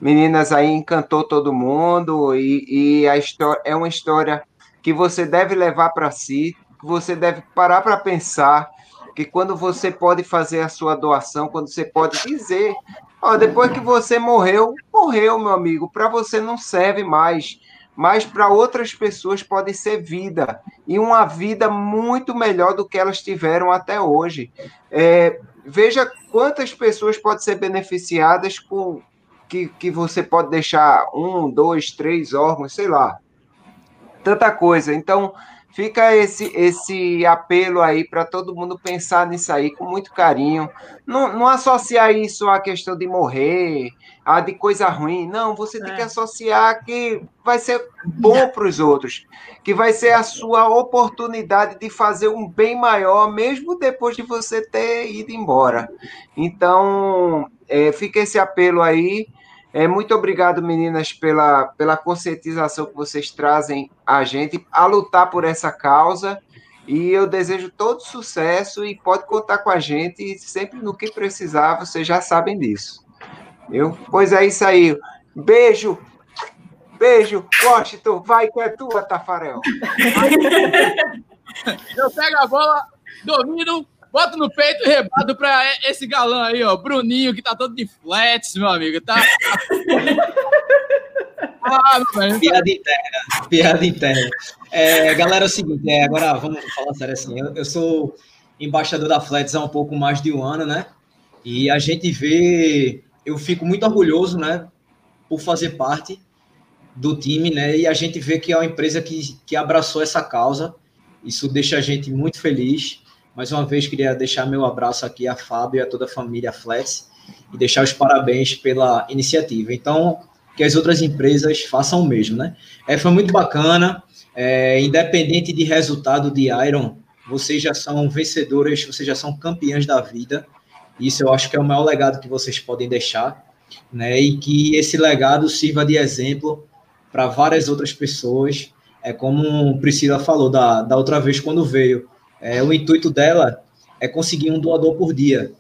meninas aí encantou todo mundo e, e a história é uma história que você deve levar para si, que você deve parar para pensar que quando você pode fazer a sua doação, quando você pode dizer, ó, depois que você morreu, morreu, meu amigo, para você não serve mais, mas para outras pessoas pode ser vida, e uma vida muito melhor do que elas tiveram até hoje. É, veja quantas pessoas podem ser beneficiadas com que, que você pode deixar um, dois, três órgãos, sei lá, tanta coisa. Então, Fica esse, esse apelo aí para todo mundo pensar nisso aí com muito carinho. Não, não associar isso à questão de morrer, a de coisa ruim. Não, você tem que é. associar que vai ser bom <laughs> para os outros, que vai ser a sua oportunidade de fazer um bem maior, mesmo depois de você ter ido embora. Então, é, fica esse apelo aí. É, muito obrigado, meninas, pela, pela conscientização que vocês trazem a gente a lutar por essa causa. E eu desejo todo sucesso e pode contar com a gente sempre no que precisar, vocês já sabem disso. Eu, pois é isso aí. Beijo. Beijo, Washington. Vai que é tua, Tafarel. <laughs> Eu pego a bola, domino, Bota no peito e rebado pra esse galã aí, ó. Bruninho, que tá todo de flats, meu amigo. Tá. <laughs> ah, piada interna. Piada interna. É, galera, é o seguinte, é, agora vamos falar sério assim. Eu, eu sou embaixador da Flats há um pouco mais de um ano, né? E a gente vê. Eu fico muito orgulhoso, né? Por fazer parte do time, né? E a gente vê que é uma empresa que, que abraçou essa causa. Isso deixa a gente muito feliz. Mais uma vez, queria deixar meu abraço aqui a Fábio e a toda a família Flats e deixar os parabéns pela iniciativa. Então, que as outras empresas façam o mesmo, né? É, foi muito bacana, é, independente de resultado de Iron, vocês já são vencedoras, vocês já são campeãs da vida. Isso eu acho que é o maior legado que vocês podem deixar, né? E que esse legado sirva de exemplo para várias outras pessoas. É como Priscila falou da, da outra vez quando veio. É, o intuito dela é conseguir um doador por dia,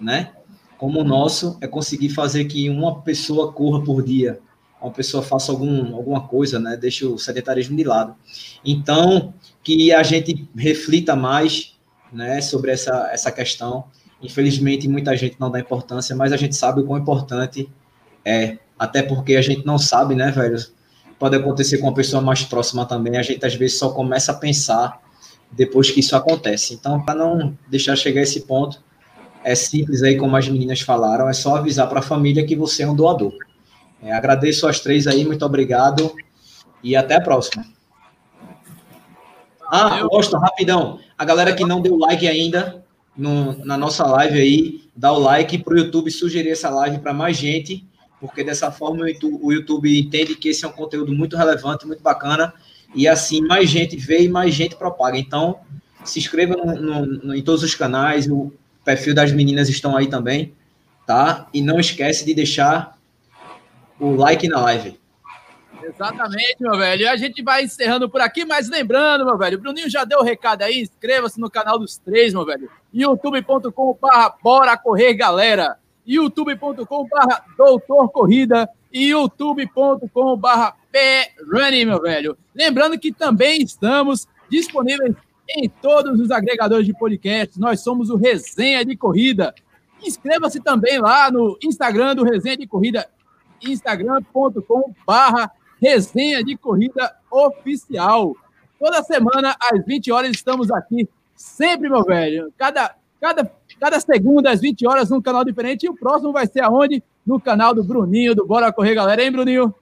né? Como o nosso é conseguir fazer que uma pessoa corra por dia, uma pessoa faça algum, alguma coisa, né? Deixe o sedentarismo de lado. Então, que a gente reflita mais, né, sobre essa, essa questão. Infelizmente, muita gente não dá importância, mas a gente sabe o quão importante é até porque a gente não sabe, né, velho? Pode acontecer com uma pessoa mais próxima também, a gente às vezes só começa a pensar depois que isso acontece. Então, para não deixar chegar a esse ponto, é simples aí, como as meninas falaram, é só avisar para a família que você é um doador. É, agradeço as três aí, muito obrigado e até a próxima. Ah, Austin, rapidão. A galera que não deu like ainda no, na nossa live aí, dá o like para o YouTube sugerir essa live para mais gente, porque dessa forma o YouTube entende que esse é um conteúdo muito relevante, muito bacana, e assim mais gente vê e mais gente propaga. Então, se inscreva no, no, no, em todos os canais, o perfil das meninas estão aí também, tá? E não esquece de deixar o like na live. Exatamente, meu velho. E a gente vai encerrando por aqui, mas lembrando, meu velho, o Bruninho já deu o recado aí, inscreva-se no canal dos três, meu velho. youtube.com.br Bora Correr Galera, youtube.com.br Doutor Corrida e youtube.com.br meu velho. Lembrando que também estamos disponíveis em todos os agregadores de podcast. Nós somos o Resenha de Corrida. Inscreva-se também lá no Instagram do Resenha de Corrida, instagram.com.br Resenha de Corrida Oficial. Toda semana, às 20 horas, estamos aqui. Sempre, meu velho. Cada, cada, cada segunda, às 20 horas, num canal diferente. E o próximo vai ser aonde? No canal do Bruninho, do Bora Correr, galera. Hein, Bruninho?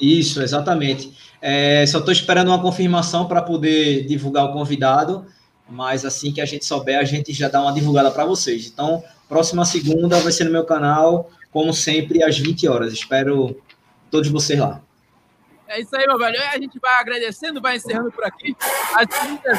Isso, exatamente. É, só estou esperando uma confirmação para poder divulgar o convidado, mas assim que a gente souber, a gente já dá uma divulgada para vocês. Então, próxima segunda vai ser no meu canal, como sempre, às 20 horas. Espero todos vocês lá. É isso aí, meu velho. A gente vai agradecendo, vai encerrando por aqui. As meninas,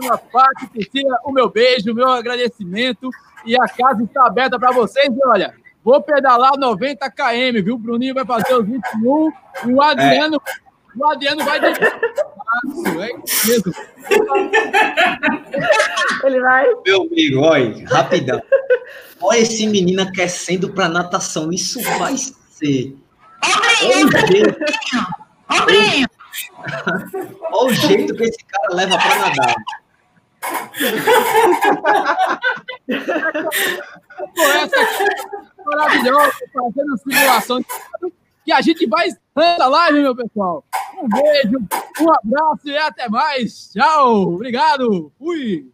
uma parte, Priscila, o meu beijo, o meu agradecimento. E a casa está aberta para vocês. E olha, Vou pedalar 90 km, viu? O Bruninho vai fazer os 21 e o Adriano, é. o Adriano vai de é mesmo. Ele vai. Meu amigo, olha, rapidão. Olha esse menino aquecendo para natação. Isso vai ser. Olha o jeito que esse cara leva para nadar. <laughs> essa maravilhosa, fazendo simulação que a gente vai nessa live, meu pessoal. Um beijo, um abraço e até mais. Tchau, obrigado, fui.